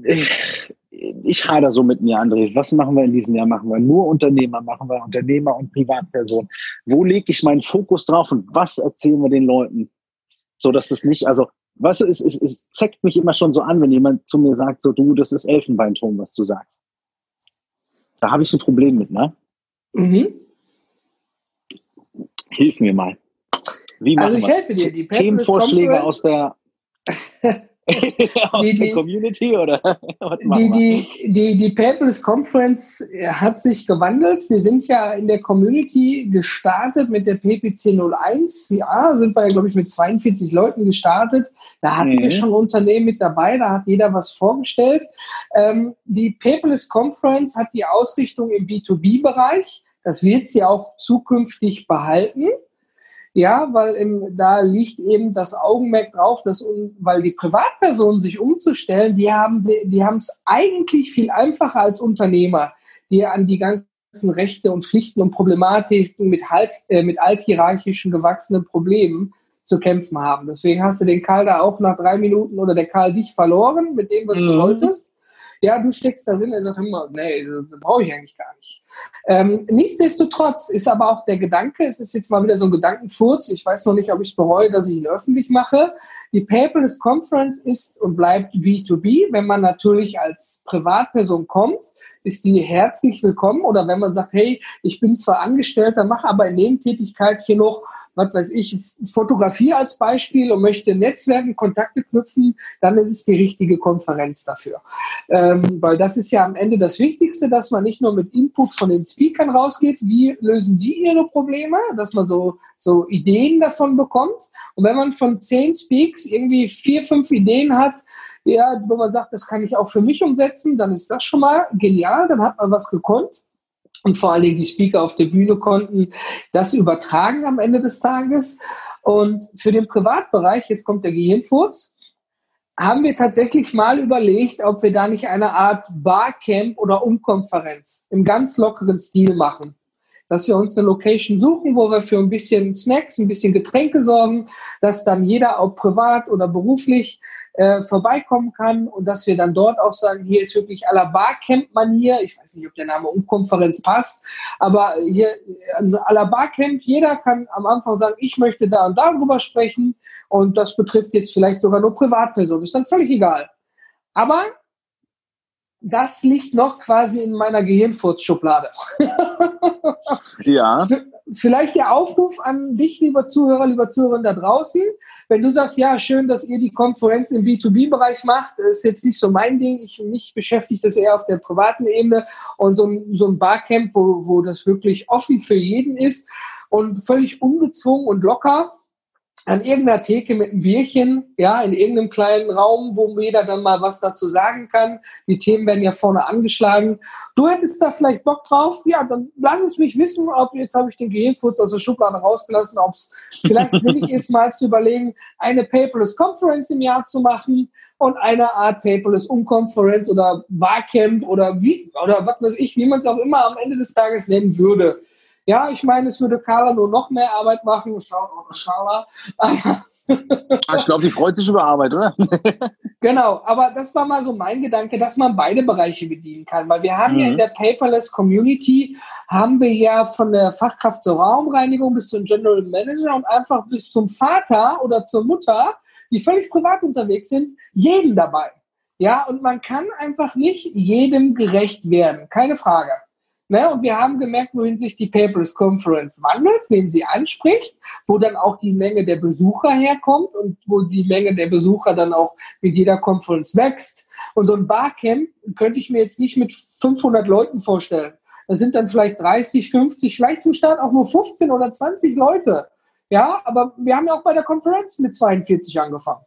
ich, ich hader so mit mir, André. Was machen wir in diesem Jahr? Machen wir nur Unternehmer, machen wir Unternehmer und Privatpersonen. Wo lege ich meinen Fokus drauf und was erzählen wir den Leuten? So dass es nicht, also, was es, es, es zeckt mich immer schon so an, wenn jemand zu mir sagt, so du, das ist Elfenbeinton, was du sagst. Da habe ich ein Problem mit, ne? Mhm. Hilf mir mal.
Wie also ich helfe dir.
Die Themenvorschläge aus der [LAUGHS] [LAUGHS] aus die, der Community oder [LAUGHS]
die, die, die, die Paperless Conference hat sich gewandelt. Wir sind ja in der Community gestartet mit der PPC 01. Ja, sind wir ja, glaube ich, mit 42 Leuten gestartet. Da hatten mhm. wir schon Unternehmen mit dabei, da hat jeder was vorgestellt. Ähm, die Paperless Conference hat die Ausrichtung im B2B-Bereich. Das wird sie auch zukünftig behalten. Ja, weil im, da liegt eben das Augenmerk drauf, dass, weil die Privatpersonen sich umzustellen, die haben die haben es eigentlich viel einfacher als Unternehmer, die an die ganzen Rechte und Pflichten und Problematiken mit, halt, äh, mit althierarchischen gewachsenen Problemen zu kämpfen haben. Deswegen hast du den Karl da auch nach drei Minuten oder der Karl dich verloren mit dem, was mhm. du wolltest. Ja, du steckst da drin, er sagt immer, nee, das brauche ich eigentlich gar nicht. Ähm, nichtsdestotrotz ist aber auch der Gedanke, es ist jetzt mal wieder so ein Gedankenfurz, ich weiß noch nicht, ob ich es bereue, dass ich ihn öffentlich mache. Die Paperless Conference ist und bleibt B2B. Wenn man natürlich als Privatperson kommt, ist die herzlich willkommen. Oder wenn man sagt, hey, ich bin zwar Angestellter, mache aber in Nebentätigkeit hier noch was weiß ich, Fotografie als Beispiel und möchte Netzwerken, Kontakte knüpfen, dann ist es die richtige Konferenz dafür. Ähm, weil das ist ja am Ende das Wichtigste, dass man nicht nur mit Input von den Speakern rausgeht, wie lösen die ihre Probleme, dass man so, so Ideen davon bekommt. Und wenn man von zehn Speaks irgendwie vier, fünf Ideen hat, ja, wo man sagt, das kann ich auch für mich umsetzen, dann ist das schon mal genial, dann hat man was gekonnt und vor allen Dingen die Speaker auf der Bühne konnten das übertragen am Ende des Tages. Und für den Privatbereich, jetzt kommt der Gehirnfurz, haben wir tatsächlich mal überlegt, ob wir da nicht eine Art Barcamp oder Umkonferenz im ganz lockeren Stil machen. Dass wir uns eine Location suchen, wo wir für ein bisschen Snacks, ein bisschen Getränke sorgen, dass dann jeder auch privat oder beruflich äh, vorbeikommen kann und dass wir dann dort auch sagen, hier ist wirklich à la Barcamp-Manier, ich weiß nicht, ob der Name Umkonferenz passt, aber hier äh, à la Barcamp, jeder kann am Anfang sagen, ich möchte da und darüber sprechen und das betrifft jetzt vielleicht sogar nur Privatpersonen, ist dann völlig egal. Aber das liegt noch quasi in meiner Gehirnfurzschublade.
ja.
Vielleicht der Aufruf an dich, lieber Zuhörer, lieber Zuhörer da draußen. Wenn du sagst, ja, schön, dass ihr die Konferenz im B2B-Bereich macht, ist jetzt nicht so mein Ding. Ich, mich beschäftigt das eher auf der privaten Ebene und so ein, so ein Barcamp, wo, wo das wirklich offen für jeden ist und völlig ungezwungen und locker an irgendeiner Theke mit einem Bierchen, ja, in irgendeinem kleinen Raum, wo jeder dann mal was dazu sagen kann. Die Themen werden ja vorne angeschlagen. Du hättest da vielleicht Bock drauf? Ja, dann lass es mich wissen, ob jetzt habe ich den Gehirnfurz aus der Schublade rausgelassen, ob es vielleicht [LAUGHS] sinnig ist, mal zu überlegen, eine Paperless Conference im Jahr zu machen und eine Art Paperless Umconference oder Barcamp oder wie, oder was weiß ich, wie man es auch immer am Ende des Tages nennen würde. Ja, ich meine, es würde Carla nur noch mehr Arbeit machen. Schaut auch Carla.
Ah, ich glaube, die freut sich über Arbeit, oder? [LAUGHS]
genau, aber das war mal so mein Gedanke, dass man beide Bereiche bedienen kann. Weil wir haben mhm. ja in der Paperless Community, haben wir ja von der Fachkraft zur Raumreinigung bis zum General Manager und einfach bis zum Vater oder zur Mutter, die völlig privat unterwegs sind, jeden dabei. Ja, und man kann einfach nicht jedem gerecht werden. Keine Frage. Ne? Und wir haben gemerkt, wohin sich die Paperless Conference wandelt, wen sie anspricht, wo dann auch die Menge der Besucher herkommt und wo die Menge der Besucher dann auch mit jeder Conference wächst. Und so ein Barcamp könnte ich mir jetzt nicht mit 500 Leuten vorstellen. Das sind dann vielleicht 30, 50, vielleicht zum Start auch nur 15 oder 20 Leute. Ja, aber wir haben ja auch bei der Konferenz mit 42 angefangen.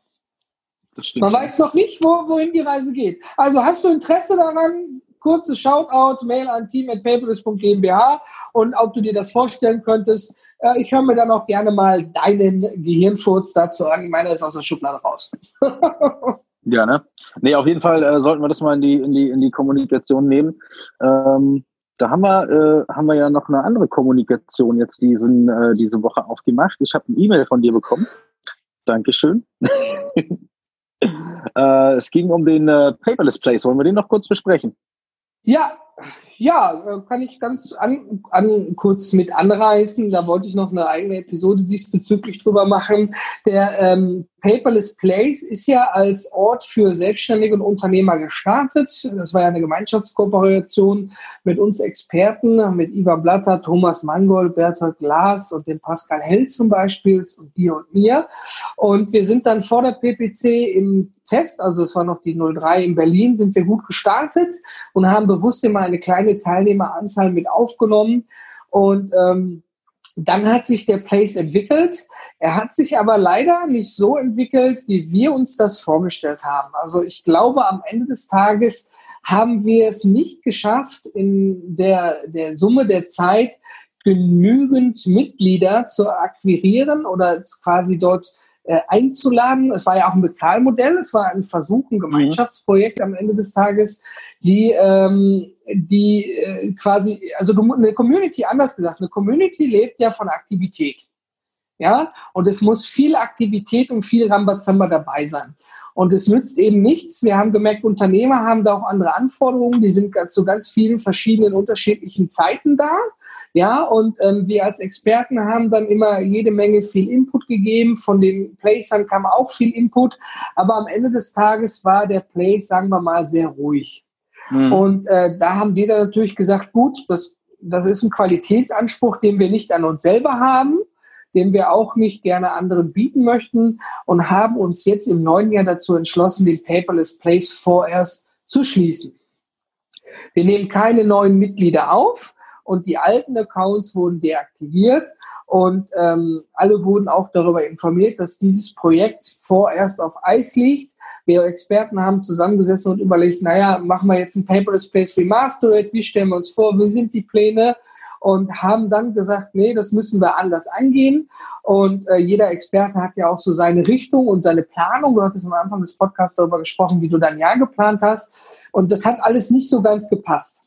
Man weiß noch nicht, wo, wohin die Reise geht. Also hast du Interesse daran, kurzes Shoutout, Mail an team.paperless.gmbH und ob du dir das vorstellen könntest. Äh, ich höre mir dann auch gerne mal deinen Gehirnfurz dazu an. Ich meine, ist aus der Schublade raus. [LAUGHS]
ja, ne? Nee, auf jeden Fall äh, sollten wir das mal in die, in die, in die Kommunikation nehmen. Ähm, da haben wir, äh, haben wir ja noch eine andere Kommunikation jetzt diesen, äh, diese Woche aufgemacht. Ich habe eine E-Mail von dir bekommen. Dankeschön. [LAUGHS] äh, es ging um den äh, Paperless Place. Wollen wir den noch kurz besprechen?
Ja, Ja, äh, kann ich ganz an, an, kurz mit anreißen. Da wollte ich noch eine eigene Episode diesbezüglich drüber machen. Der ähm, Paperless Place ist ja als Ort für Selbstständige und Unternehmer gestartet. Das war ja eine Gemeinschaftskooperation mit uns Experten, mit Ivan Blatter, Thomas Mangold, Bertolt Glas und dem Pascal Held zum Beispiel und dir und mir. Und wir sind dann vor der PPC im Test, also es war noch die 03 in Berlin, sind wir gut gestartet und haben bewusst immer eine kleine Teilnehmeranzahl mit aufgenommen. Und ähm, dann hat sich der Place entwickelt. Er hat sich aber leider nicht so entwickelt, wie wir uns das vorgestellt haben. Also ich glaube, am Ende des Tages haben wir es nicht geschafft, in der, der Summe der Zeit genügend Mitglieder zu akquirieren oder quasi dort äh, einzuladen. Es war ja auch ein Bezahlmodell, es war ein Versuch, ein Gemeinschaftsprojekt am Ende des Tages, die, ähm, die äh, quasi, also eine Community, anders gesagt, eine Community lebt ja von Aktivität. Ja, und es muss viel Aktivität und viel Rambazamba dabei sein. Und es nützt eben nichts. Wir haben gemerkt, Unternehmer haben da auch andere Anforderungen. Die sind zu ganz vielen verschiedenen unterschiedlichen Zeiten da. Ja, und ähm, wir als Experten haben dann immer jede Menge viel Input gegeben. Von den Placern kam auch viel Input. Aber am Ende des Tages war der Place, sagen wir mal, sehr ruhig. Mhm. Und äh, da haben wir dann natürlich gesagt, gut, das, das ist ein Qualitätsanspruch, den wir nicht an uns selber haben den wir auch nicht gerne anderen bieten möchten und haben uns jetzt im neuen Jahr dazu entschlossen, den Paperless Place vorerst zu schließen. Wir nehmen keine neuen Mitglieder auf, und die alten Accounts wurden deaktiviert und ähm, alle wurden auch darüber informiert, dass dieses Projekt vorerst auf Eis liegt. Wir Experten haben zusammengesessen und überlegt, naja, machen wir jetzt ein Paperless Place Remastered, wie stellen wir uns vor, wie sind die Pläne? Und haben dann gesagt, nee, das müssen wir anders angehen. Und äh, jeder Experte hat ja auch so seine Richtung und seine Planung. Du hattest am Anfang des Podcasts darüber gesprochen, wie du dein Jahr geplant hast. Und das hat alles nicht so ganz gepasst.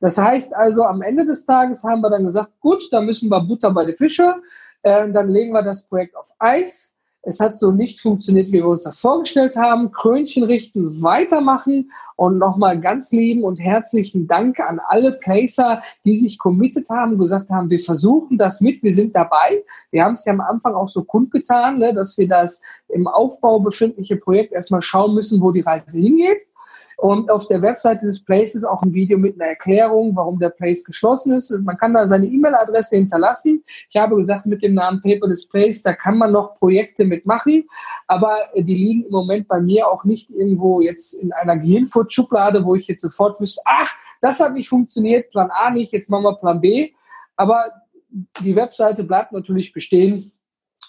Das heißt also, am Ende des Tages haben wir dann gesagt, gut, da müssen wir Butter bei den Fische, äh, dann legen wir das Projekt auf Eis. Es hat so nicht funktioniert, wie wir uns das vorgestellt haben. Krönchen richten, weitermachen und nochmal ganz lieben und herzlichen Dank an alle Placer, die sich committed haben, gesagt haben, wir versuchen das mit, wir sind dabei. Wir haben es ja am Anfang auch so kundgetan, ne, dass wir das im Aufbau befindliche Projekt erstmal schauen müssen, wo die Reise hingeht. Und auf der Webseite des Places ist auch ein Video mit einer Erklärung, warum der Place geschlossen ist. Man kann da seine E-Mail-Adresse hinterlassen. Ich habe gesagt, mit dem Namen Paperless Place, da kann man noch Projekte mitmachen, aber die liegen im Moment bei mir auch nicht irgendwo jetzt in einer Gehirnfurt-Schublade, wo ich jetzt sofort wüsste, ach, das hat nicht funktioniert, Plan A nicht, jetzt machen wir Plan B. Aber die Webseite bleibt natürlich bestehen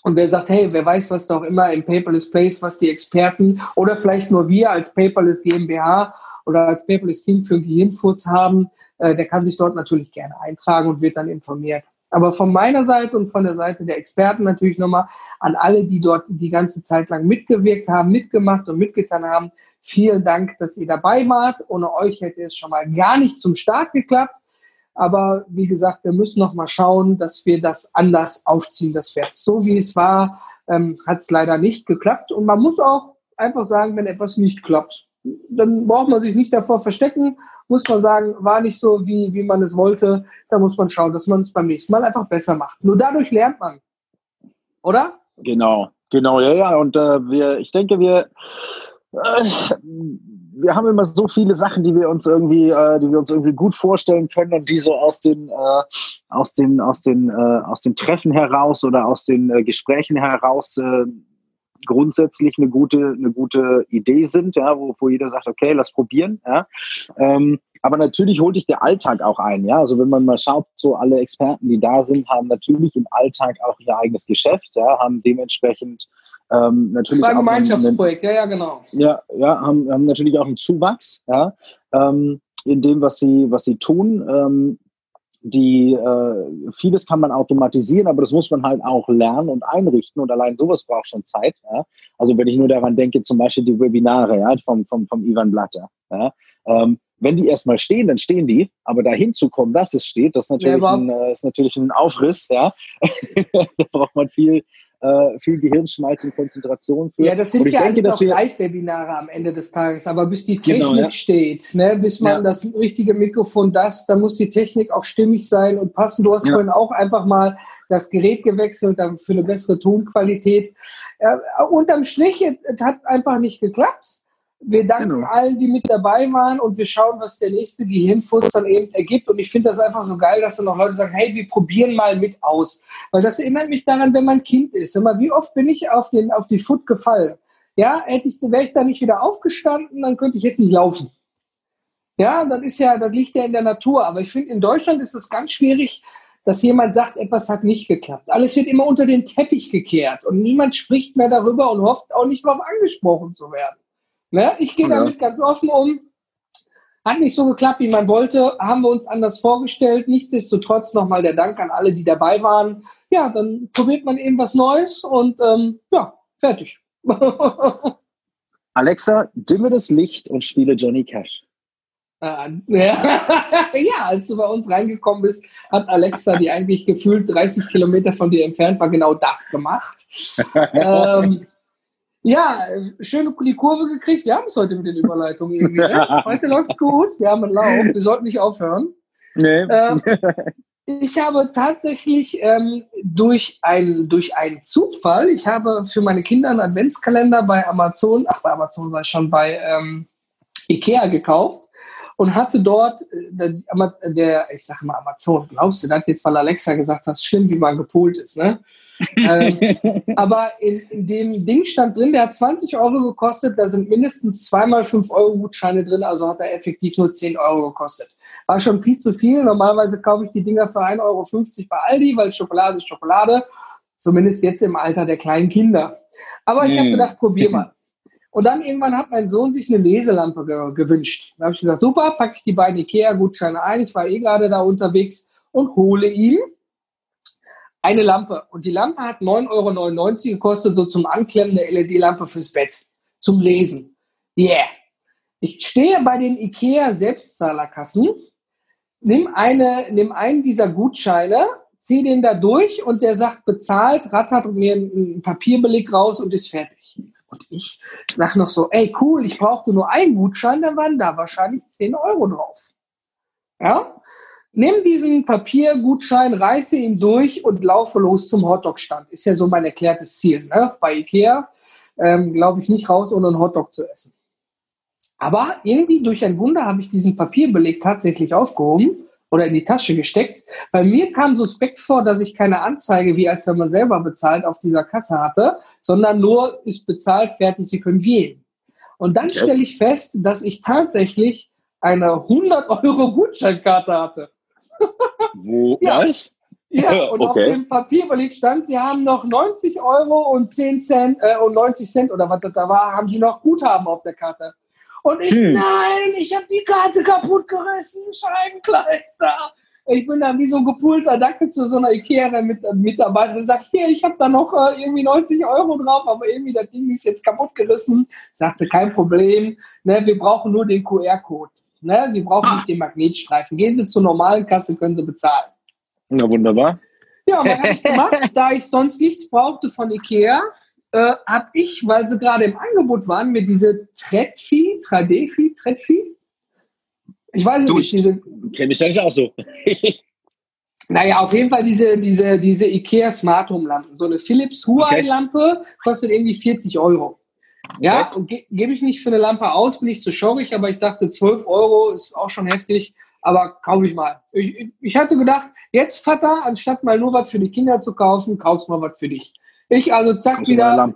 und wer sagt, hey, wer weiß, was da auch immer im Paperless Place, was die Experten oder vielleicht nur wir als Paperless GmbH oder als Paperless Team für Gehirnfurz haben, äh, der kann sich dort natürlich gerne eintragen und wird dann informiert. Aber von meiner Seite und von der Seite der Experten natürlich nochmal an alle, die dort die ganze Zeit lang mitgewirkt haben, mitgemacht und mitgetan haben. Vielen Dank, dass ihr dabei wart. Ohne euch hätte es schon mal gar nicht zum Start geklappt. Aber wie gesagt, wir müssen noch mal schauen, dass wir das anders aufziehen, das Pferd. So wie es war, ähm, hat es leider nicht geklappt. Und man muss auch einfach sagen, wenn etwas nicht klappt, dann braucht man sich nicht davor verstecken, muss man sagen, war nicht so, wie, wie man es wollte. Da muss man schauen, dass man es beim nächsten Mal einfach besser macht. Nur dadurch lernt man. Oder?
Genau, genau, ja, ja. Und äh, wir, ich denke, wir, äh, wir haben immer so viele Sachen, die wir uns irgendwie, äh, die wir uns irgendwie gut vorstellen können und die so aus den, äh, aus den, aus den, äh, aus den Treffen heraus oder aus den äh, Gesprächen heraus äh, grundsätzlich eine gute, eine gute Idee sind, ja, wo, wo jeder sagt, okay, lass probieren, ja. Ähm, aber natürlich holt dich der Alltag auch ein, ja. Also wenn man mal schaut, so alle Experten, die da sind, haben natürlich im Alltag auch ihr eigenes Geschäft, ja, haben dementsprechend ähm, natürlich
das war ein Gemeinschaftsprojekt, ja, ja, genau.
Ja, ja, haben, haben natürlich auch einen Zuwachs, ja, ähm, in dem, was sie, was sie tun. Ähm, die äh, vieles kann man automatisieren, aber das muss man halt auch lernen und einrichten und allein sowas braucht schon Zeit. Ja? Also wenn ich nur daran denke, zum Beispiel die Webinare ja, vom, vom, vom Ivan Blatter. Ja? Ähm, wenn die erstmal stehen, dann stehen die, aber dahin zu kommen, dass es steht, das ist natürlich, ja, ein, äh, ist natürlich ein Aufriss, ja. [LAUGHS] da braucht man viel, äh, viel Gehirnschmalz und Konzentration
für. Ja, das sind ja denke, auch Live-Webinare am Ende des Tages, aber bis die Technik genau, ja. steht, ne, bis man ja. das richtige Mikrofon das, da muss die Technik auch stimmig sein und passen. Du hast ja. vorhin auch einfach mal das Gerät gewechselt für eine bessere Tonqualität. Äh, unterm Strich, es hat einfach nicht geklappt. Wir danken genau. allen, die mit dabei waren und wir schauen, was der nächste Gehirnfurz dann eben ergibt. Und ich finde das einfach so geil, dass dann noch Leute sagen, hey, wir probieren mal mit aus. Weil das erinnert mich daran, wenn man Kind ist. Immer, wie oft bin ich auf, den, auf die Foot gefallen? Ja, hätte ich, wäre ich da nicht wieder aufgestanden, dann könnte ich jetzt nicht laufen. Ja, das ist ja, das liegt ja in der Natur. Aber ich finde, in Deutschland ist es ganz schwierig, dass jemand sagt, etwas hat nicht geklappt. Alles wird immer unter den Teppich gekehrt und niemand spricht mehr darüber und hofft auch nicht darauf angesprochen zu werden. Ne? Ich gehe ja. damit ganz offen um. Hat nicht so geklappt, wie man wollte, haben wir uns anders vorgestellt. Nichtsdestotrotz nochmal der Dank an alle, die dabei waren. Ja, dann probiert man eben was Neues und ähm, ja, fertig. [LAUGHS]
Alexa, dimme das Licht und spiele Johnny Cash.
Äh, ja. [LAUGHS] ja, als du bei uns reingekommen bist, hat Alexa, die eigentlich gefühlt 30 Kilometer von dir entfernt war, genau das gemacht. [LAUGHS] ähm, ja, schön die Kurve gekriegt. Wir haben es heute mit den Überleitungen irgendwie. Ne? [LAUGHS] Heute läuft es gut. Wir haben einen Lauf. Wir sollten nicht aufhören. Nee. Ähm, [LAUGHS] ich habe tatsächlich ähm, durch, ein, durch einen Zufall, ich habe für meine Kinder einen Adventskalender bei Amazon, ach bei Amazon sei schon bei ähm, Ikea gekauft und hatte dort, äh, der, der ich sage mal Amazon, glaubst du das jetzt, weil Alexa gesagt hat, schlimm, wie man gepoolt ist, ne? ähm, [LAUGHS] aber in, in, dem Ding stand drin, der hat 20 Euro gekostet, da sind mindestens zweimal 5 Euro Gutscheine drin, also hat er effektiv nur 10 Euro gekostet. War schon viel zu viel. Normalerweise kaufe ich die Dinger für 1,50 Euro bei Aldi, weil Schokolade ist Schokolade, zumindest jetzt im Alter der kleinen Kinder. Aber ich habe gedacht, probier mal. Und dann irgendwann hat mein Sohn sich eine Leselampe ge gewünscht. Da habe ich gesagt, super, packe ich die beiden Ikea-Gutscheine ein. Ich war eh gerade da unterwegs und hole ihm eine Lampe. Und die Lampe hat 9,99 Euro gekostet, so zum Anklemmen der LED-Lampe fürs Bett, zum Lesen. Yeah. Ich stehe bei den IKEA-Selbstzahlerkassen, nimm, nimm einen dieser Gutscheine, ziehe den da durch und der sagt bezahlt, rattert mir einen Papierbeleg raus und ist fertig. Und ich sage noch so, ey cool, ich brauchte nur einen Gutschein, dann waren da wahrscheinlich 10 Euro drauf. Ja? Nimm diesen Papiergutschein, reiße ihn durch und laufe los zum Hotdog-Stand. Ist ja so mein erklärtes Ziel. Ne? Bei Ikea ähm, glaube ich nicht raus, ohne einen Hotdog zu essen. Aber irgendwie durch ein Wunder habe ich diesen Papierbeleg tatsächlich aufgehoben oder in die Tasche gesteckt. Bei mir kam suspekt vor, dass ich keine Anzeige, wie als wenn man selber bezahlt, auf dieser Kasse hatte, sondern nur ist bezahlt, fertig, Sie können gehen. Und dann stelle ich fest, dass ich tatsächlich eine 100 Euro Gutscheinkarte hatte.
Wo, [LAUGHS] ja. was?
Ja, und okay. auf dem Papierbeleg stand, Sie haben noch 90 Euro und 10 Cent äh, und 90 Cent oder was das da war, haben Sie noch Guthaben auf der Karte. Und ich, hm. nein, ich habe die Karte kaputt gerissen, Scheibenkleister. Ich bin dann wie so ein gepulter Dackel zu so einer Ikea-Mitarbeiterin und sage, hier, ich habe da noch äh, irgendwie 90 Euro drauf, aber irgendwie das Ding ist jetzt kaputt gerissen. Sagt sie, kein Problem, ne, wir brauchen nur den QR-Code. Ne, sie brauchen ah. nicht den Magnetstreifen. Gehen Sie zur normalen Kasse, können Sie bezahlen.
Na wunderbar.
Ja, was habe ich gemacht? [LAUGHS] da ich sonst nichts brauchte von Ikea, äh, habe ich, weil sie gerade im Angebot waren, mir diese Tretfi, Tradefi, Tretfi, ich weiß es nicht, diese.
Kenne ich eigentlich auch so. [LAUGHS]
naja, auf jeden Fall diese, diese, diese IKEA Smart Home Lampen. So eine Philips Huawei Lampe kostet irgendwie 40 Euro. Ja, ge gebe ich nicht für eine Lampe aus, bin ich zu schorrig, aber ich dachte, 12 Euro ist auch schon heftig, aber kaufe ich mal. Ich, ich hatte gedacht, jetzt Vater, anstatt mal nur was für die Kinder zu kaufen, kaufst mal was für dich. Ich also zack Kommst wieder.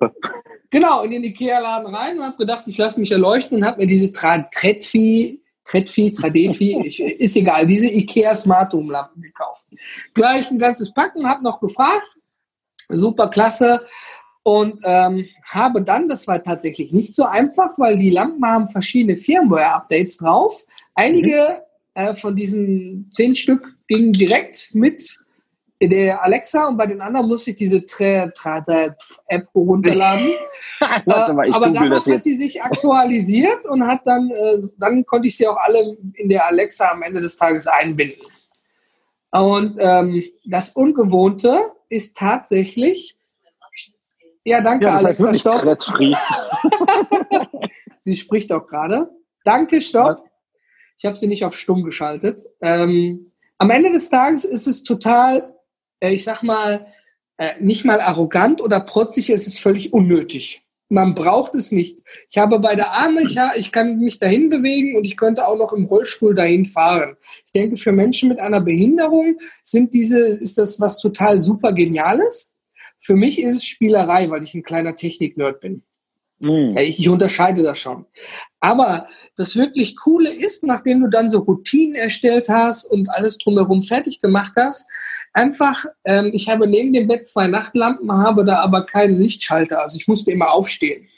Genau, in den Ikea-Laden rein und habe gedacht, ich lasse mich erleuchten und habe mir diese Tretfi, Tretfi, Tradefi, [LAUGHS] ist egal, diese Ikea Smart Home Lampen gekauft. Gleich ein ganzes Packen, habe noch gefragt, super klasse. Und ähm, habe dann, das war tatsächlich nicht so einfach, weil die Lampen haben verschiedene Firmware-Updates drauf. Einige mhm. äh, von diesen zehn Stück gingen direkt mit der Alexa und bei den anderen musste ich diese App runterladen. [LAUGHS] Warte mal, ich Aber damals hat die sich aktualisiert und hat dann, äh, dann konnte ich sie auch alle in der Alexa am Ende des Tages einbinden. Und ähm, das Ungewohnte ist tatsächlich, Ja, danke,
Ja, heißt
Alexa.
wirklich
Stopp. [LAUGHS] Sie spricht auch gerade. Danke, stopp. Ich habe sie nicht auf stumm geschaltet. Ähm, am Ende des Tages ist es total, äh, ich sag mal, äh, nicht mal arrogant oder protzig, es ist völlig unnötig. Man braucht es nicht. Ich habe beide Arme, ich, ich kann mich dahin bewegen und ich könnte auch noch im Rollstuhl dahin fahren. Ich denke, für Menschen mit einer Behinderung sind diese, ist das was total super Geniales. Für mich ist es Spielerei, weil ich ein kleiner Technik-Nerd bin.
Mhm.
Ich, ich unterscheide das schon. Aber das wirklich Coole ist, nachdem du dann so Routinen erstellt hast und alles drumherum fertig gemacht hast, einfach, ähm, ich habe neben dem Bett zwei Nachtlampen, habe da aber keinen Lichtschalter. Also ich musste immer aufstehen.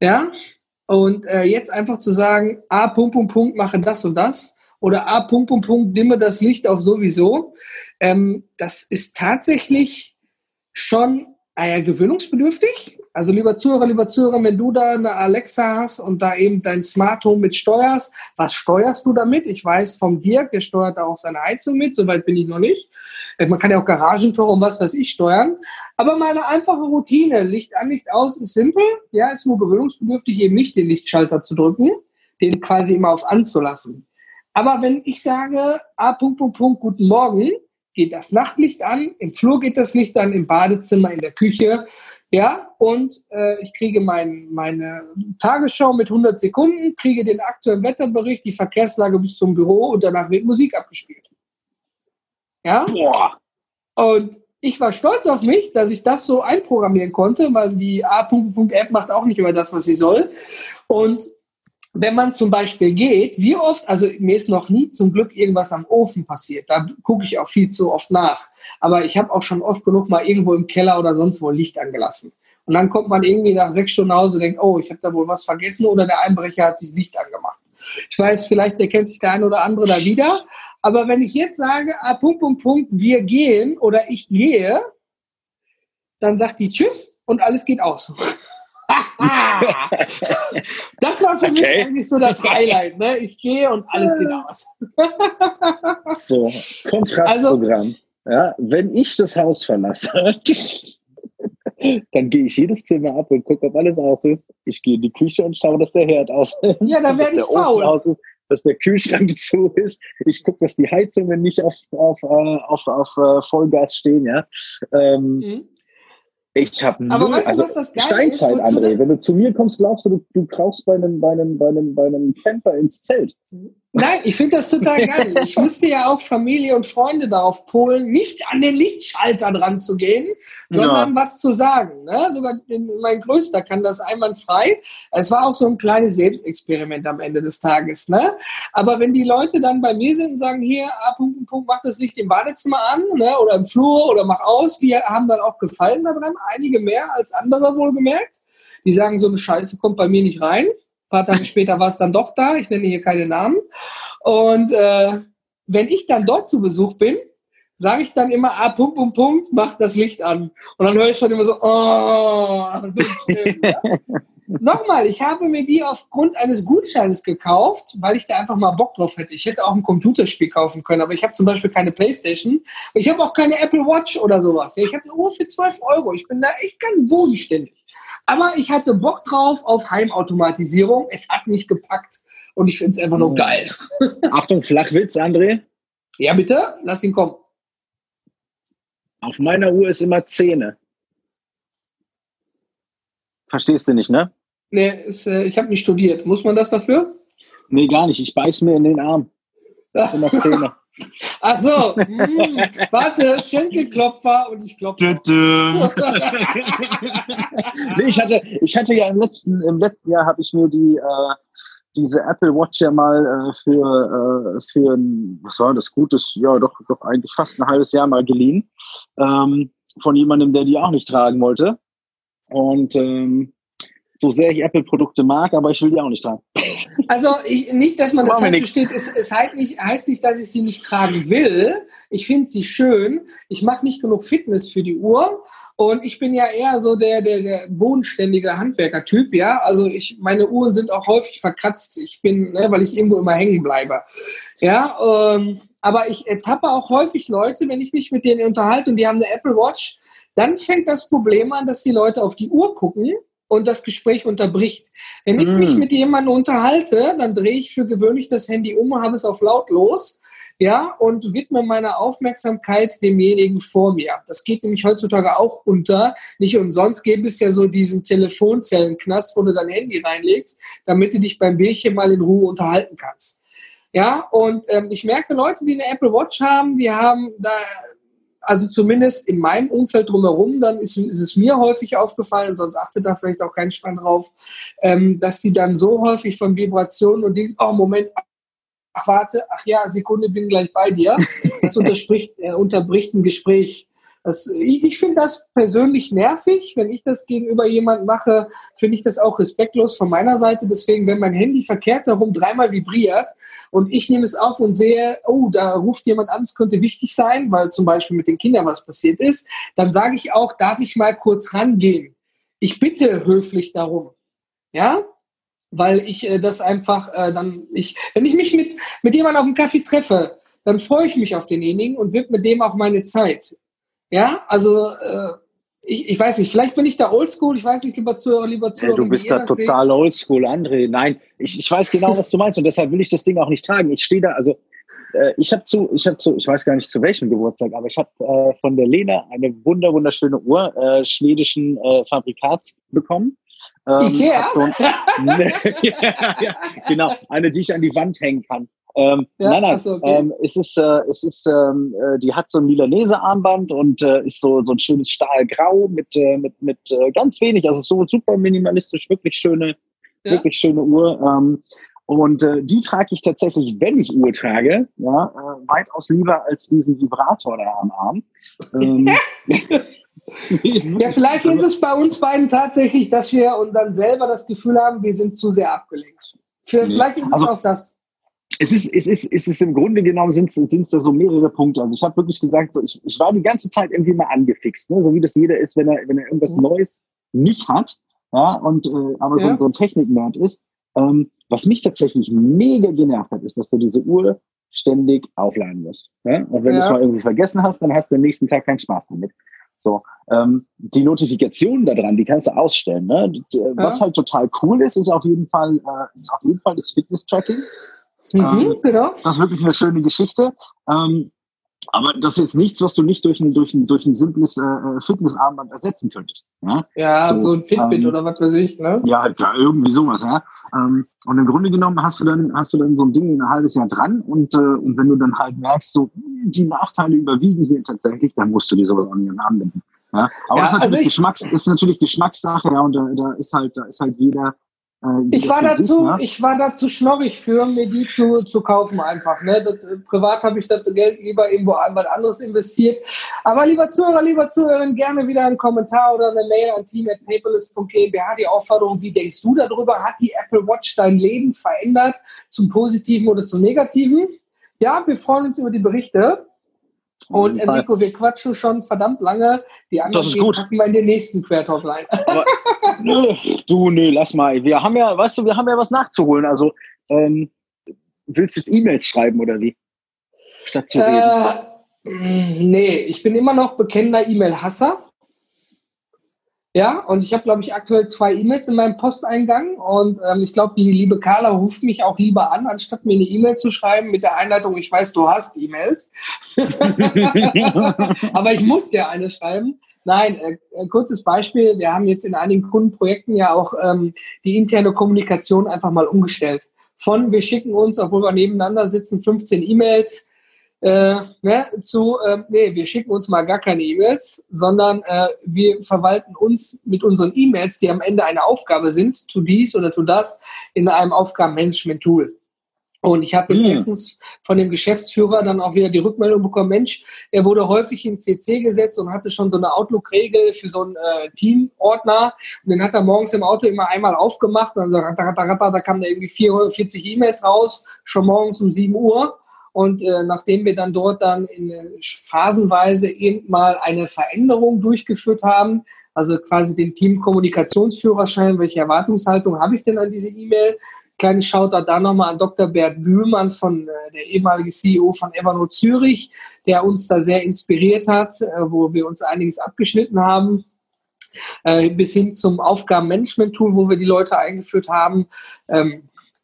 Ja? Und äh, jetzt einfach zu sagen, A, Punkt, Punkt, Punkt, mache das und das. Oder A, Punkt, Punkt, Punkt, dimme das Licht auf sowieso. Ähm, das ist tatsächlich schon äh, gewöhnungsbedürftig. Also lieber Zuhörer, lieber Zuhörer, wenn du da eine Alexa hast und da eben dein Smart Home mit steuerst, was steuerst du damit? Ich weiß vom Dirk, der steuert da auch seine Heizung mit, soweit bin ich noch nicht. Äh, Man kann ja auch Garagentore und was weiß ich steuern. Aber mal eine einfache Routine, Licht an, Licht aus, ist simpel. Ja, ist nur gewöhnungsbedürftig, eben nicht den Lichtschalter zu drücken, den quasi immer auf anzulassen. Aber wenn ich sage, A, Punkt, Punkt, Punkt, guten Morgen, geht das Nachtlicht an, im Flur geht das Licht an, im Badezimmer, in der Küche, ja, und äh, ich kriege mein, meine Tagesschau mit 100 Sekunden, kriege den aktuellen Wetterbericht, die Verkehrslage bis zum Büro und danach wird Musik abgespielt. Ja,
Boah.
und ich war stolz auf mich, dass ich das so einprogrammieren konnte, weil die A.App macht auch nicht immer das, was sie soll. Und wenn man zum Beispiel geht, wie oft, also mir ist noch nie zum Glück irgendwas am Ofen passiert. Da gucke ich auch viel zu oft nach. Aber ich habe auch schon oft genug mal irgendwo im Keller oder sonst wo Licht angelassen. Und dann kommt man irgendwie nach sechs Stunden nach Hause und denkt, oh, ich habe da wohl was vergessen oder der Einbrecher hat sich Licht angemacht. Ich weiß, vielleicht erkennt sich der eine oder andere da wieder. Aber wenn ich jetzt sage, ah, Punkt, Punkt, Punkt, wir gehen oder ich gehe, dann sagt die Tschüss und alles geht aus. [LAUGHS] das war für mich
Okay.
eigentlich so das Highlight. Ne? Ich gehe und alles geht aus.
So, [LAUGHS] Kontrastprogramm. ja, wenn ich das Haus verlasse, [LAUGHS] dann gehe ich jedes Zimmer ab und gucke, ob alles aus ist. Ich gehe in die Küche und schaue, dass der Herd aus ist.
Ja, da [LAUGHS]
dass
werde ich faul.
Aus ist, dass der Kühlschrank [LAUGHS] zu ist. Ich gucke, dass die Heizungen nicht auf, auf, äh, auf, auf äh, Vollgas stehen. Ja. Ähm,
Mhm.
ich habe null,
weißt du,
also
was das Geile ist?
Steinzeit,
Wozu
André. Wenn du zu mir kommst, glaubst du, du, du krauchst bei einem, bei, einem, bei, einem, bei einem Camper ins Zelt.
Nein, ich finde das total [LAUGHS] geil. Ich musste ja auch Familie und Freunde darauf polen, nicht an den Lichtschalter dran zu gehen, sondern was zu sagen. Ne? Sogar mein Größter kann das einwandfrei. Es war auch so ein kleines Selbstexperiment am Ende des Tages. Ne? Aber wenn die Leute dann bei mir sind und sagen, hier, ah, Punkt, Punkt, Punkt, mach das Licht im Badezimmer an ne? oder im Flur oder mach aus, die haben dann auch Gefallen daran. Einige mehr als andere wohlgemerkt. Die sagen, so eine Scheiße kommt bei mir nicht rein. Ein paar Tage später war es dann doch da. Ich nenne hier keine Namen. Und äh, wenn ich dann dort zu Besuch bin, sage ich dann immer, ah, Punkt, Punkt, Punkt, mach das Licht an. Und dann höre ich schon immer so, oh, so schön, ja? [LAUGHS] Nochmal, ich habe mir die aufgrund eines Gutscheines gekauft, weil ich da einfach mal Bock drauf hätte. Ich hätte auch ein Computerspiel kaufen können, aber ich habe zum Beispiel keine Playstation. Ich habe auch keine Apple Watch oder sowas. Ich habe eine Uhr für 12 Euro. Ich bin da echt ganz bodenständig. Aber ich hatte Bock drauf auf Heimautomatisierung. Es hat mich gepackt und ich finde es einfach nur geil. [LAUGHS]
Achtung, Flachwitz, André.
Ja, bitte, lass ihn kommen.
Auf meiner Uhr ist immer Zähne. Verstehst du nicht, ne?
Nee, ist, äh, ich habe nicht studiert. Muss man das dafür?
Nee, gar nicht. Ich beiß mir in den Arm. [LAUGHS] Das sind immer Zähne.
Ach so. Hm, warte, Schenkelklopfer und ich klopfe. [LAUGHS]
nee, ich hatte, ich hatte ja im letzten, im letzten Jahr habe ich mir die, äh, diese Apple Watch ja mal äh, für, äh, für ein, was war das Gutes, ja doch, doch eigentlich fast ein halbes Jahr mal geliehen. Ähm, von jemandem, der die auch nicht tragen wollte. Und ähm, so sehr ich Apple-Produkte mag, aber ich will die auch nicht tragen.
Also ich, nicht, dass man das falsch versteht. Es, es heißt, nicht, heißt nicht, dass ich sie nicht tragen will. Ich finde sie schön. Ich mache nicht genug Fitness für die Uhr. Und ich bin ja eher so der, der, der bodenständige Handwerker-Typ, ja. Also ich, meine Uhren sind auch häufig verkratzt. Ich bin, ne, weil ich irgendwo immer hängen bleibe. Ja, ähm, aber ich ertappe auch häufig Leute, wenn ich mich mit denen unterhalte und die haben eine Apple Watch, dann fängt das Problem an, dass die Leute auf die Uhr gucken und das Gespräch unterbricht. Wenn ich mm. mich mit jemandem unterhalte, dann drehe ich für gewöhnlich das Handy um habe es auf lautlos ja, und widme meine Aufmerksamkeit demjenigen vor mir. Das geht nämlich heutzutage auch unter. Nicht umsonst gäbe es ja so diesen Telefonzellenknast, wo du dein Handy reinlegst, damit du dich beim Bierchen mal in Ruhe unterhalten kannst. Ja, und ähm, ich merke Leute, die eine Apple Watch haben, die haben da, also zumindest in meinem Umfeld drumherum, dann ist, ist es mir häufig aufgefallen, sonst achtet da vielleicht auch kein Schwein drauf, ähm, dass die dann so häufig von Vibrationen und Dings, oh Moment, ach warte, ach ja, Sekunde, bin gleich bei dir. Das [LAUGHS] unterspricht, äh, unterbricht ein Gespräch. Das, ich, ich finde das persönlich nervig. Wenn ich das gegenüber jemandem mache, finde ich das auch respektlos von meiner Seite. Deswegen, wenn mein Handy verkehrt herum dreimal vibriert und ich nehme es auf und sehe, oh, da ruft jemand an, es könnte wichtig sein, weil zum Beispiel mit den Kindern was passiert ist, dann sage ich auch, darf ich mal kurz rangehen? Ich bitte höflich darum. Ja, weil ich äh, das einfach äh, dann, ich, wenn ich mich mit, mit jemandem auf dem Kaffee treffe, dann freue ich mich auf denjenigen und widme dem auch meine Zeit. Ja, also äh, ich, ich weiß nicht, vielleicht bin ich da oldschool, ich weiß nicht, lieber Zuhörer, lieber Zuhörer.
Ja, du bist da total oldschool, André. Nein, ich, ich weiß genau, was du meinst und deshalb will ich das Ding auch nicht tragen. Ich stehe da, also äh, ich habe zu, ich habe zu, ich weiß gar nicht zu welchem Geburtstag, aber ich habe äh, von der Lena eine wunder wunderschöne Uhr äh, schwedischen äh, Fabrikats bekommen
ähm, Ikea? So ein, [LAUGHS] [LAUGHS]
ja, ja, genau, eine, die ich an die Wand hängen kann. Ähm, ja, nein, nein, so, okay. ähm, es ist, äh, es ist, ähm, äh, die hat so ein Milanese-Armband und äh, ist so, so ein schönes Stahlgrau mit, äh, mit, mit äh, ganz wenig, also so super minimalistisch, wirklich schöne, ja. wirklich schöne Uhr. Ähm, und äh, die trage ich tatsächlich, wenn ich Uhr trage, ja, weitaus lieber als diesen Vibrator da am Arm. Ähm, [LAUGHS] [LAUGHS]
ja, vielleicht ist es bei uns beiden tatsächlich, dass wir und dann selber das Gefühl haben, wir sind zu sehr abgelenkt. Vielleicht ist es also, auch das.
Es ist, es ist, es ist im Grunde genommen sind es da so mehrere Punkte. Also ich habe wirklich gesagt, so ich, ich war die ganze Zeit irgendwie mal angefixt, ne? so wie das jeder ist, wenn er, wenn er irgendwas mhm. Neues nicht hat, ja, und äh, aber ja. so, so ein Technik-Nerd ist. Ähm, was mich tatsächlich mega genervt hat, ist, dass du diese Uhr ständig aufladen musst. Ja? Und wenn ja. du es mal irgendwie vergessen hast, dann hast du am nächsten Tag keinen Spaß damit. So, ähm, die Notifikationen da dran, die kannst du ausstellen. Ne? Ja. Was halt total cool ist, ist auf jeden Fall, äh, ist auf jeden Fall das Fitness-Tracking. Mhm, ähm, genau. Das ist wirklich eine schöne Geschichte. Ähm, aber das ist jetzt nichts, was du nicht durch ein, durch ein, durch ein simples äh, äh Fitnessarmband ersetzen könntest.
Ja, ja so, so ein Fitbit ähm, oder was weiß ich, ne?
Ja, ja irgendwie sowas, ja. Ähm, und im Grunde genommen hast du dann, hast du dann so ein Ding ein halbes Jahr dran und, äh, und wenn du dann halt merkst, so die Nachteile überwiegen hier tatsächlich, dann musst du die sowas auch nicht anwenden. Ja? Aber ja, das ist natürlich also Geschmacks, ist natürlich Geschmackssache, ja, und da, da ist halt, da ist halt jeder,
ich war dazu, ich war dazu schnorrig für, mir die zu, zu kaufen einfach. Ne? Das, äh, privat habe ich das Geld lieber irgendwo einmal anderes investiert. Aber lieber Zuhörer, lieber Zuhörerin, gerne wieder einen Kommentar oder eine Mail an team.paperless.gmbH. Die Aufforderung, wie denkst du darüber? Hat die Apple Watch dein Leben verändert zum Positiven oder zum Negativen? Ja, wir freuen uns über die Berichte. Und Enrico, wir quatschen schon verdammt lange. Die anderen packen wir in den nächsten Quertalk rein. [LAUGHS]
nö, du, nö, lass mal. Wir haben ja, weißt du, wir haben ja was nachzuholen. Also, ähm, willst du jetzt E-Mails schreiben oder wie?
Statt zu reden. Äh, nee, ich bin immer noch bekennender E-Mail-Hasser. Ja, und ich habe, glaube ich, aktuell zwei E-Mails in meinem Posteingang. Und ähm, ich glaube, die liebe Carla ruft mich auch lieber an, anstatt mir eine E-Mail zu schreiben mit der Einleitung, ich weiß, du hast E-Mails. [LAUGHS] Aber ich muss dir eine schreiben. Nein, äh, ein kurzes Beispiel. Wir haben jetzt in einigen Kundenprojekten ja auch ähm, die interne Kommunikation einfach mal umgestellt. Von wir schicken uns, obwohl wir nebeneinander sitzen, 15 E-Mails äh, ne, zu, äh, nee, wir schicken uns mal gar keine E-Mails, sondern äh, wir verwalten uns mit unseren E-Mails, die am Ende eine Aufgabe sind, tu dies oder tu das, in einem Aufgabenmanagement-Tool. Und ich habe jetzt mhm. erstens von dem Geschäftsführer dann auch wieder die Rückmeldung bekommen, Mensch, er wurde häufig ins CC gesetzt und hatte schon so eine Outlook-Regel für so einen äh, Team-Ordner. Und den hat er morgens im Auto immer einmal aufgemacht und dann so, da kam da irgendwie 440 E-Mails raus, schon morgens um 7 Uhr. Und äh, nachdem wir dann dort dann in, äh, phasenweise eben mal eine Veränderung durchgeführt haben, also quasi den Team-Kommunikationsführerschein, welche Erwartungshaltung habe ich denn an diese E-Mail, Kleines Shoutout da nochmal an Dr. Bert Bühlmann, von, äh, der ehemalige CEO von Evernote Zürich, der uns da sehr inspiriert hat, äh, wo wir uns einiges abgeschnitten haben. Bis hin zum Aufgabenmanagement-Tool, wo wir die Leute eingeführt haben. Ähm,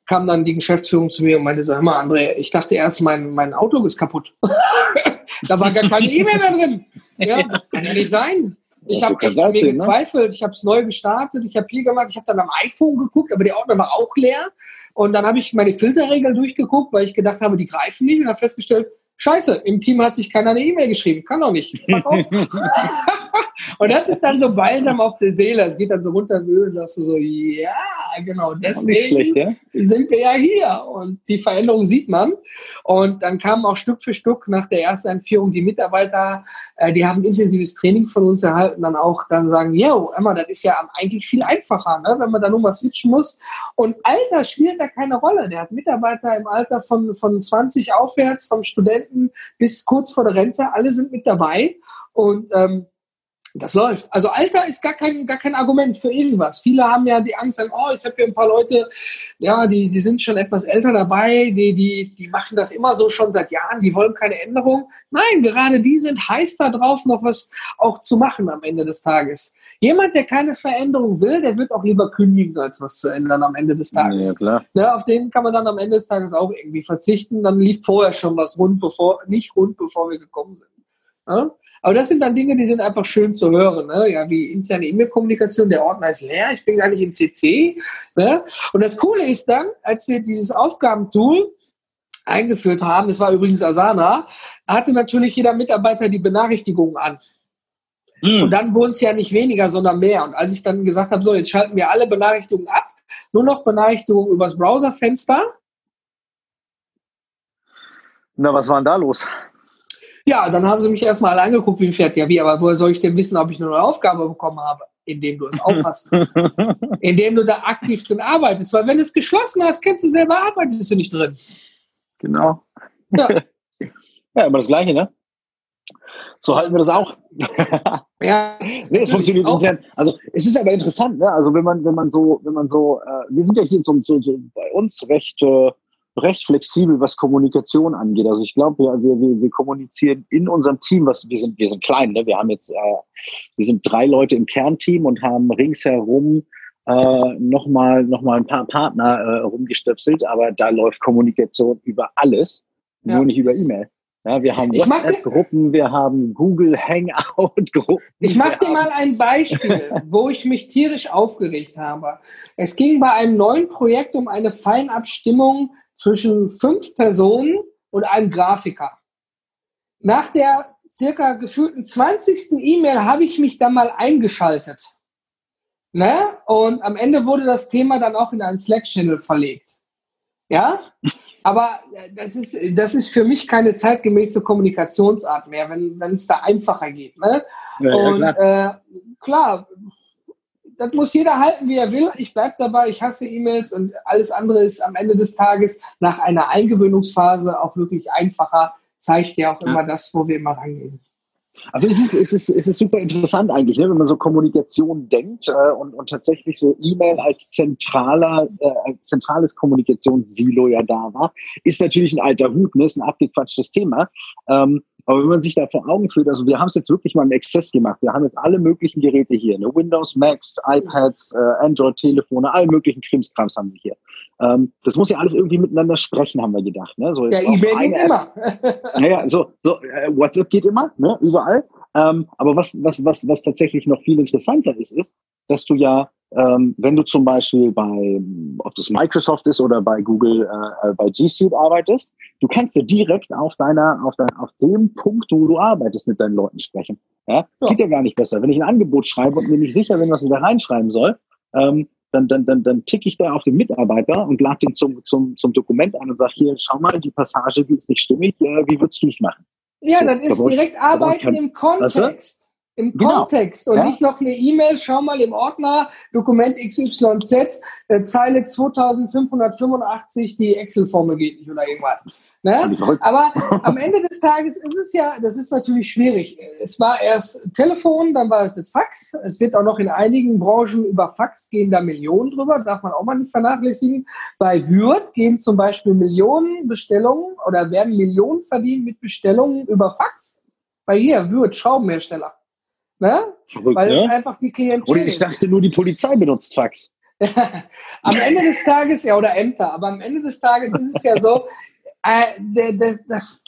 kam dann die Geschäftsführung zu mir und meinte so, hör mal, André, ich dachte erst, mein, mein Auto ist kaputt. [LAUGHS] da war gar keine E-Mail mehr drin. Ja, [LAUGHS] das kann ja nicht sein. Ich habe echt an mir ne? gezweifelt. Ich habe es neu gestartet. Ich habe hier gemacht. Ich habe dann am iPhone geguckt, aber der Ordner war auch leer. Und dann habe ich meine Filterregeln durchgeguckt, weil ich gedacht habe, die greifen nicht und habe festgestellt, Scheiße, im Team hat sich keiner eine E-Mail geschrieben. Kann doch nicht. Fuck [LAUGHS] und das ist dann so balsam auf der Seele. Es geht dann so runter und sagst du so, ja, genau, deswegen schlecht, ja? sind wir ja hier. Und die Veränderung sieht man. Und dann kamen auch Stück für Stück nach der ersten Einführung die Mitarbeiter, äh, die haben intensives Training von uns erhalten, dann auch dann sagen, yo, Emma, das ist ja eigentlich viel einfacher, ne? wenn man da nur mal switchen muss. Und Alter spielt da keine Rolle. Der hat Mitarbeiter im Alter von, von 20 aufwärts, vom Studenten Studenten bis kurz vor der Rente, alle sind mit dabei und ähm, das läuft. Also Alter ist gar kein, gar kein Argument für irgendwas. Viele haben ja die Angst, oh, ich habe hier ein paar Leute, ja, die, die sind schon etwas älter dabei, die, die, die machen das immer so schon seit Jahren, die wollen keine Änderung. Nein, gerade die sind heiß da drauf, noch was auch zu machen am Ende des Tages. Jemand, der keine Veränderung will, der wird auch lieber kündigen, als was zu ändern am Ende des Tages. Ja, klar. Ne, auf den kann man dann am Ende des Tages auch irgendwie verzichten. Dann lief vorher schon was rund, bevor, nicht rund, bevor wir gekommen sind. Ja? Aber das sind dann Dinge, die sind einfach schön zu hören. Ne? Ja, wie interne E-Mail-Kommunikation, der Ordner ist leer, ich bin gar nicht im CC. Ne? Und das Coole ist dann, als wir dieses Aufgabentool eingeführt haben, es war übrigens Asana, hatte natürlich jeder Mitarbeiter die Benachrichtigungen an. Mhm. Und dann wurden es ja nicht weniger, sondern mehr. Und als ich dann gesagt habe, so, jetzt schalten wir alle Benachrichtigungen ab, nur noch Benachrichtigungen übers Browserfenster.
Na, was war denn da los?
Ja, dann haben sie mich erstmal alle angeguckt, wie ein Pferd. Ja, wie, aber woher soll ich denn wissen, ob ich eine neue Aufgabe bekommen habe? Indem du es aufhast. [LAUGHS] Indem du da aktiv drin arbeitest. Weil wenn du es geschlossen hast, kennst du selber, arbeitest du nicht drin.
Genau. Ja. [LAUGHS] ja, immer das Gleiche, ne? So halten wir das auch. [LAUGHS] ja. nee, es funktioniert auch. intern. Also es ist aber interessant, ne? Also wenn man, wenn man so, wenn man so, äh, wir sind ja hier so, so, so bei uns recht, äh, recht flexibel, was Kommunikation angeht. Also ich glaube, wir, wir, wir kommunizieren in unserem Team, was wir sind, wir sind klein, ne? Wir haben jetzt, äh, wir sind drei Leute im Kernteam und haben ringsherum äh, nochmal noch mal ein paar Partner äh, rumgestöpselt, aber da läuft Kommunikation über alles, ja. nur nicht über E-Mail. Ja, wir haben WhatsApp-Gruppen, wir haben Google Hangout-Gruppen.
Ich mache dir mal ein Beispiel, wo ich mich tierisch aufgeregt habe. Es ging bei einem neuen Projekt um eine Feinabstimmung zwischen fünf Personen und einem Grafiker. Nach der circa gefühlten 20. E-Mail habe ich mich dann mal eingeschaltet. Ne? Und am Ende wurde das Thema dann auch in einen Slack-Channel verlegt. Ja? Aber äh, das ist, das ist für mich keine zeitgemäße Kommunikationsart mehr, wenn es da einfacher geht. Ne? Ja, und ja, klar. Äh, klar, das muss jeder halten, wie er will. Ich bleibe dabei, ich hasse E-Mails und alles andere ist am Ende des Tages nach einer Eingewöhnungsphase auch wirklich einfacher, zeigt ja auch ja. immer das, wo wir immer rangehen.
Also es ist, es ist, es ist super interessant eigentlich, ne, wenn man so Kommunikation denkt äh, und, und tatsächlich so E-Mail als zentraler, äh, als zentrales Kommunikationssilo ja da war, ist natürlich ein alter Hut, ne, ist ein abgequatschtes Thema. Ähm, aber wenn man sich da vor Augen führt, also wir haben es jetzt wirklich mal im Exzess gemacht. Wir haben jetzt alle möglichen Geräte hier, ne? Windows, Macs, iPads, äh, Android-Telefone, alle möglichen Krimskrams haben wir hier. Ähm, das muss ja alles irgendwie miteinander sprechen, haben wir gedacht. Ne? So
ja, E-Mail geht immer.
naja, so, so äh, WhatsApp geht immer, ne? überall. Ähm, aber was, was, was, was tatsächlich noch viel interessanter ist, ist, dass du ja ähm, wenn du zum Beispiel bei, ob das Microsoft ist oder bei Google, äh, äh bei G Suite arbeitest, du kannst ja direkt auf deiner, auf, dein, auf dem Punkt, wo du arbeitest, mit deinen Leuten sprechen. Ja? ja? Geht ja gar nicht besser. Wenn ich ein Angebot schreibe und mir nicht sicher bin, was ich da reinschreiben soll, ähm, dann, dann, dann, dann ticke ich da auf den Mitarbeiter und lade den zum, zum, zum Dokument an und sage, hier, schau mal, die Passage, die ist nicht stimmig, äh, wie würdest du es machen?
Ja, so, dann ist direkt Arbeiten im Kontext. Weißt du? Im genau. Kontext und ja. nicht noch eine E-Mail, schau mal im Ordner, Dokument XYZ, äh, Zeile 2585, die Excel-Formel geht nicht oder irgendwas. Ne? Aber [LAUGHS] am Ende des Tages ist es ja, das ist natürlich schwierig. Es war erst Telefon, dann war es das Fax. Es wird auch noch in einigen Branchen über Fax gehen da Millionen drüber, darf man auch mal nicht vernachlässigen. Bei Würth gehen zum Beispiel Millionen Bestellungen oder werden Millionen verdient mit Bestellungen über Fax. Bei hier, Würth, Schraubenhersteller. Ne?
Verrückt,
Weil
ne?
es einfach die Klientel
Oder ich dachte nur, die Polizei benutzt Fax. [LAUGHS]
am Ende des Tages, ja, oder Ämter, aber am Ende des Tages ist es ja so, [LAUGHS] äh, der, der, das,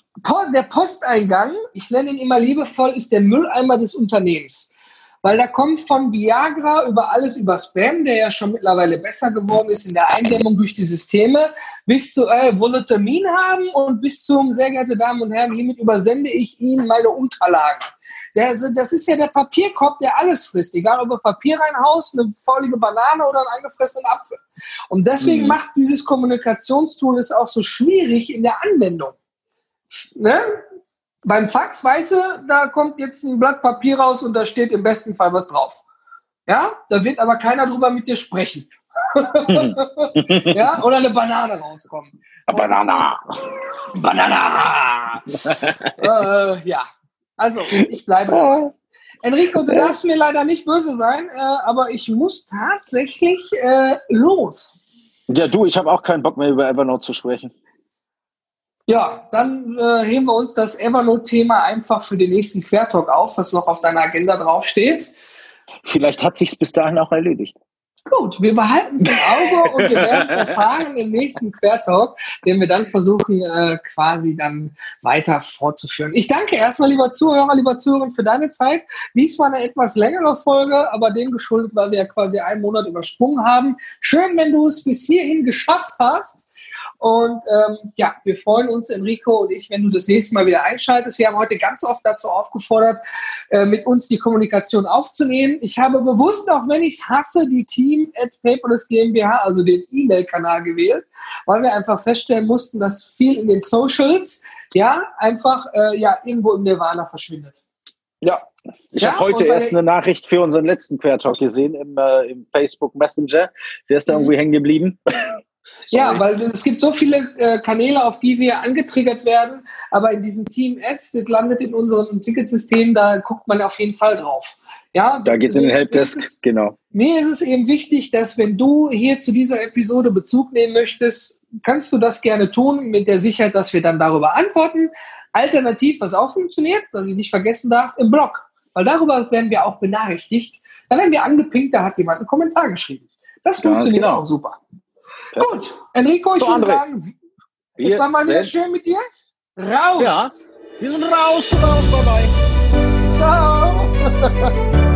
der Posteingang, ich nenne ihn immer liebevoll, ist der Mülleimer des Unternehmens. Weil da kommt von Viagra über alles über Spam, der ja schon mittlerweile besser geworden ist in der Eindämmung durch die Systeme, bis zu äh, Volutermin haben und bis zum, sehr geehrte Damen und Herren, hiermit übersende ich Ihnen meine Unterlagen. Der, das ist ja der Papierkorb, der alles frisst, egal ob er Papier reinhaust, eine faulige Banane oder einen angefressenen Apfel. Und deswegen
Mhm.
macht dieses Kommunikationstool es auch so schwierig in der Anwendung. Ne? Beim Fax, weißt du, da kommt jetzt ein Blatt Papier raus und da steht im besten Fall was drauf. Ja, da wird aber keiner drüber mit dir sprechen. [LAUGHS] ja, oder eine Banane rauskommen.
Banana.
Banana! äh, ja, also ich bleibe dabei. Enrico, du darfst mir leider nicht böse sein, äh, aber ich muss tatsächlich äh, los.
Ja, du, ich habe auch keinen Bock mehr über Evernote zu sprechen.
Ja, dann äh, heben wir uns das Evernote-Thema einfach für den nächsten Quertalk auf, was noch auf deiner Agenda draufsteht.
Vielleicht hat sich's bis dahin auch erledigt.
Gut, wir behalten es im Auge und wir werden es erfahren im nächsten Quertalk, den wir dann versuchen, äh, quasi dann weiter fortzuführen. Ich danke erstmal, lieber Zuhörer, lieber Zuhörer, für deine Zeit. Dies war eine etwas längere Folge, aber dem geschuldet, weil wir ja quasi einen Monat übersprungen haben. Schön, wenn du es bis hierhin geschafft hast. Und ähm, ja, wir freuen uns, Enrico und ich, wenn du das nächste Mal wieder einschaltest. Wir haben heute ganz oft dazu aufgefordert, äh, mit uns die Kommunikation aufzunehmen. Ich habe bewusst, auch wenn ich es hasse, die Team at Paperless GmbH, also den E-Mail-Kanal gewählt, weil wir einfach feststellen mussten, dass viel in den Socials ja einfach äh, ja irgendwo im Nirvana verschwindet.
Ja, ich
Ja,
habe heute erst eine Nachricht für unseren letzten Quertalk gesehen im, äh, im Facebook Messenger. Der ist da
Mhm.
irgendwie hängen geblieben.
Ja,
Sorry.
weil es gibt so viele äh, Kanäle, auf die wir angetriggert werden, aber in diesem Team Ads, das landet in unserem Ticketsystem, da guckt man auf jeden Fall drauf. Ja,
Da
das-
geht's in den
mir ist es-
Helpdesk, genau.
Mir ist es eben wichtig, dass wenn du hier zu dieser Episode Bezug nehmen möchtest, kannst du das gerne tun, mit der Sicherheit, dass wir dann darüber antworten. Alternativ, was auch funktioniert, was ich nicht vergessen darf, im Blog. Weil darüber werden wir auch benachrichtigt. Da werden wir angepinkt, da hat jemand einen Kommentar geschrieben. Das funktioniert
genau.
auch super. Gut, Enrico, ich
So,
würde sagen, es
Wir
war mal wieder schön mit dir. Raus!
Ja. Wir sind raus, raus, bye bye.
Ciao! [LAUGHS]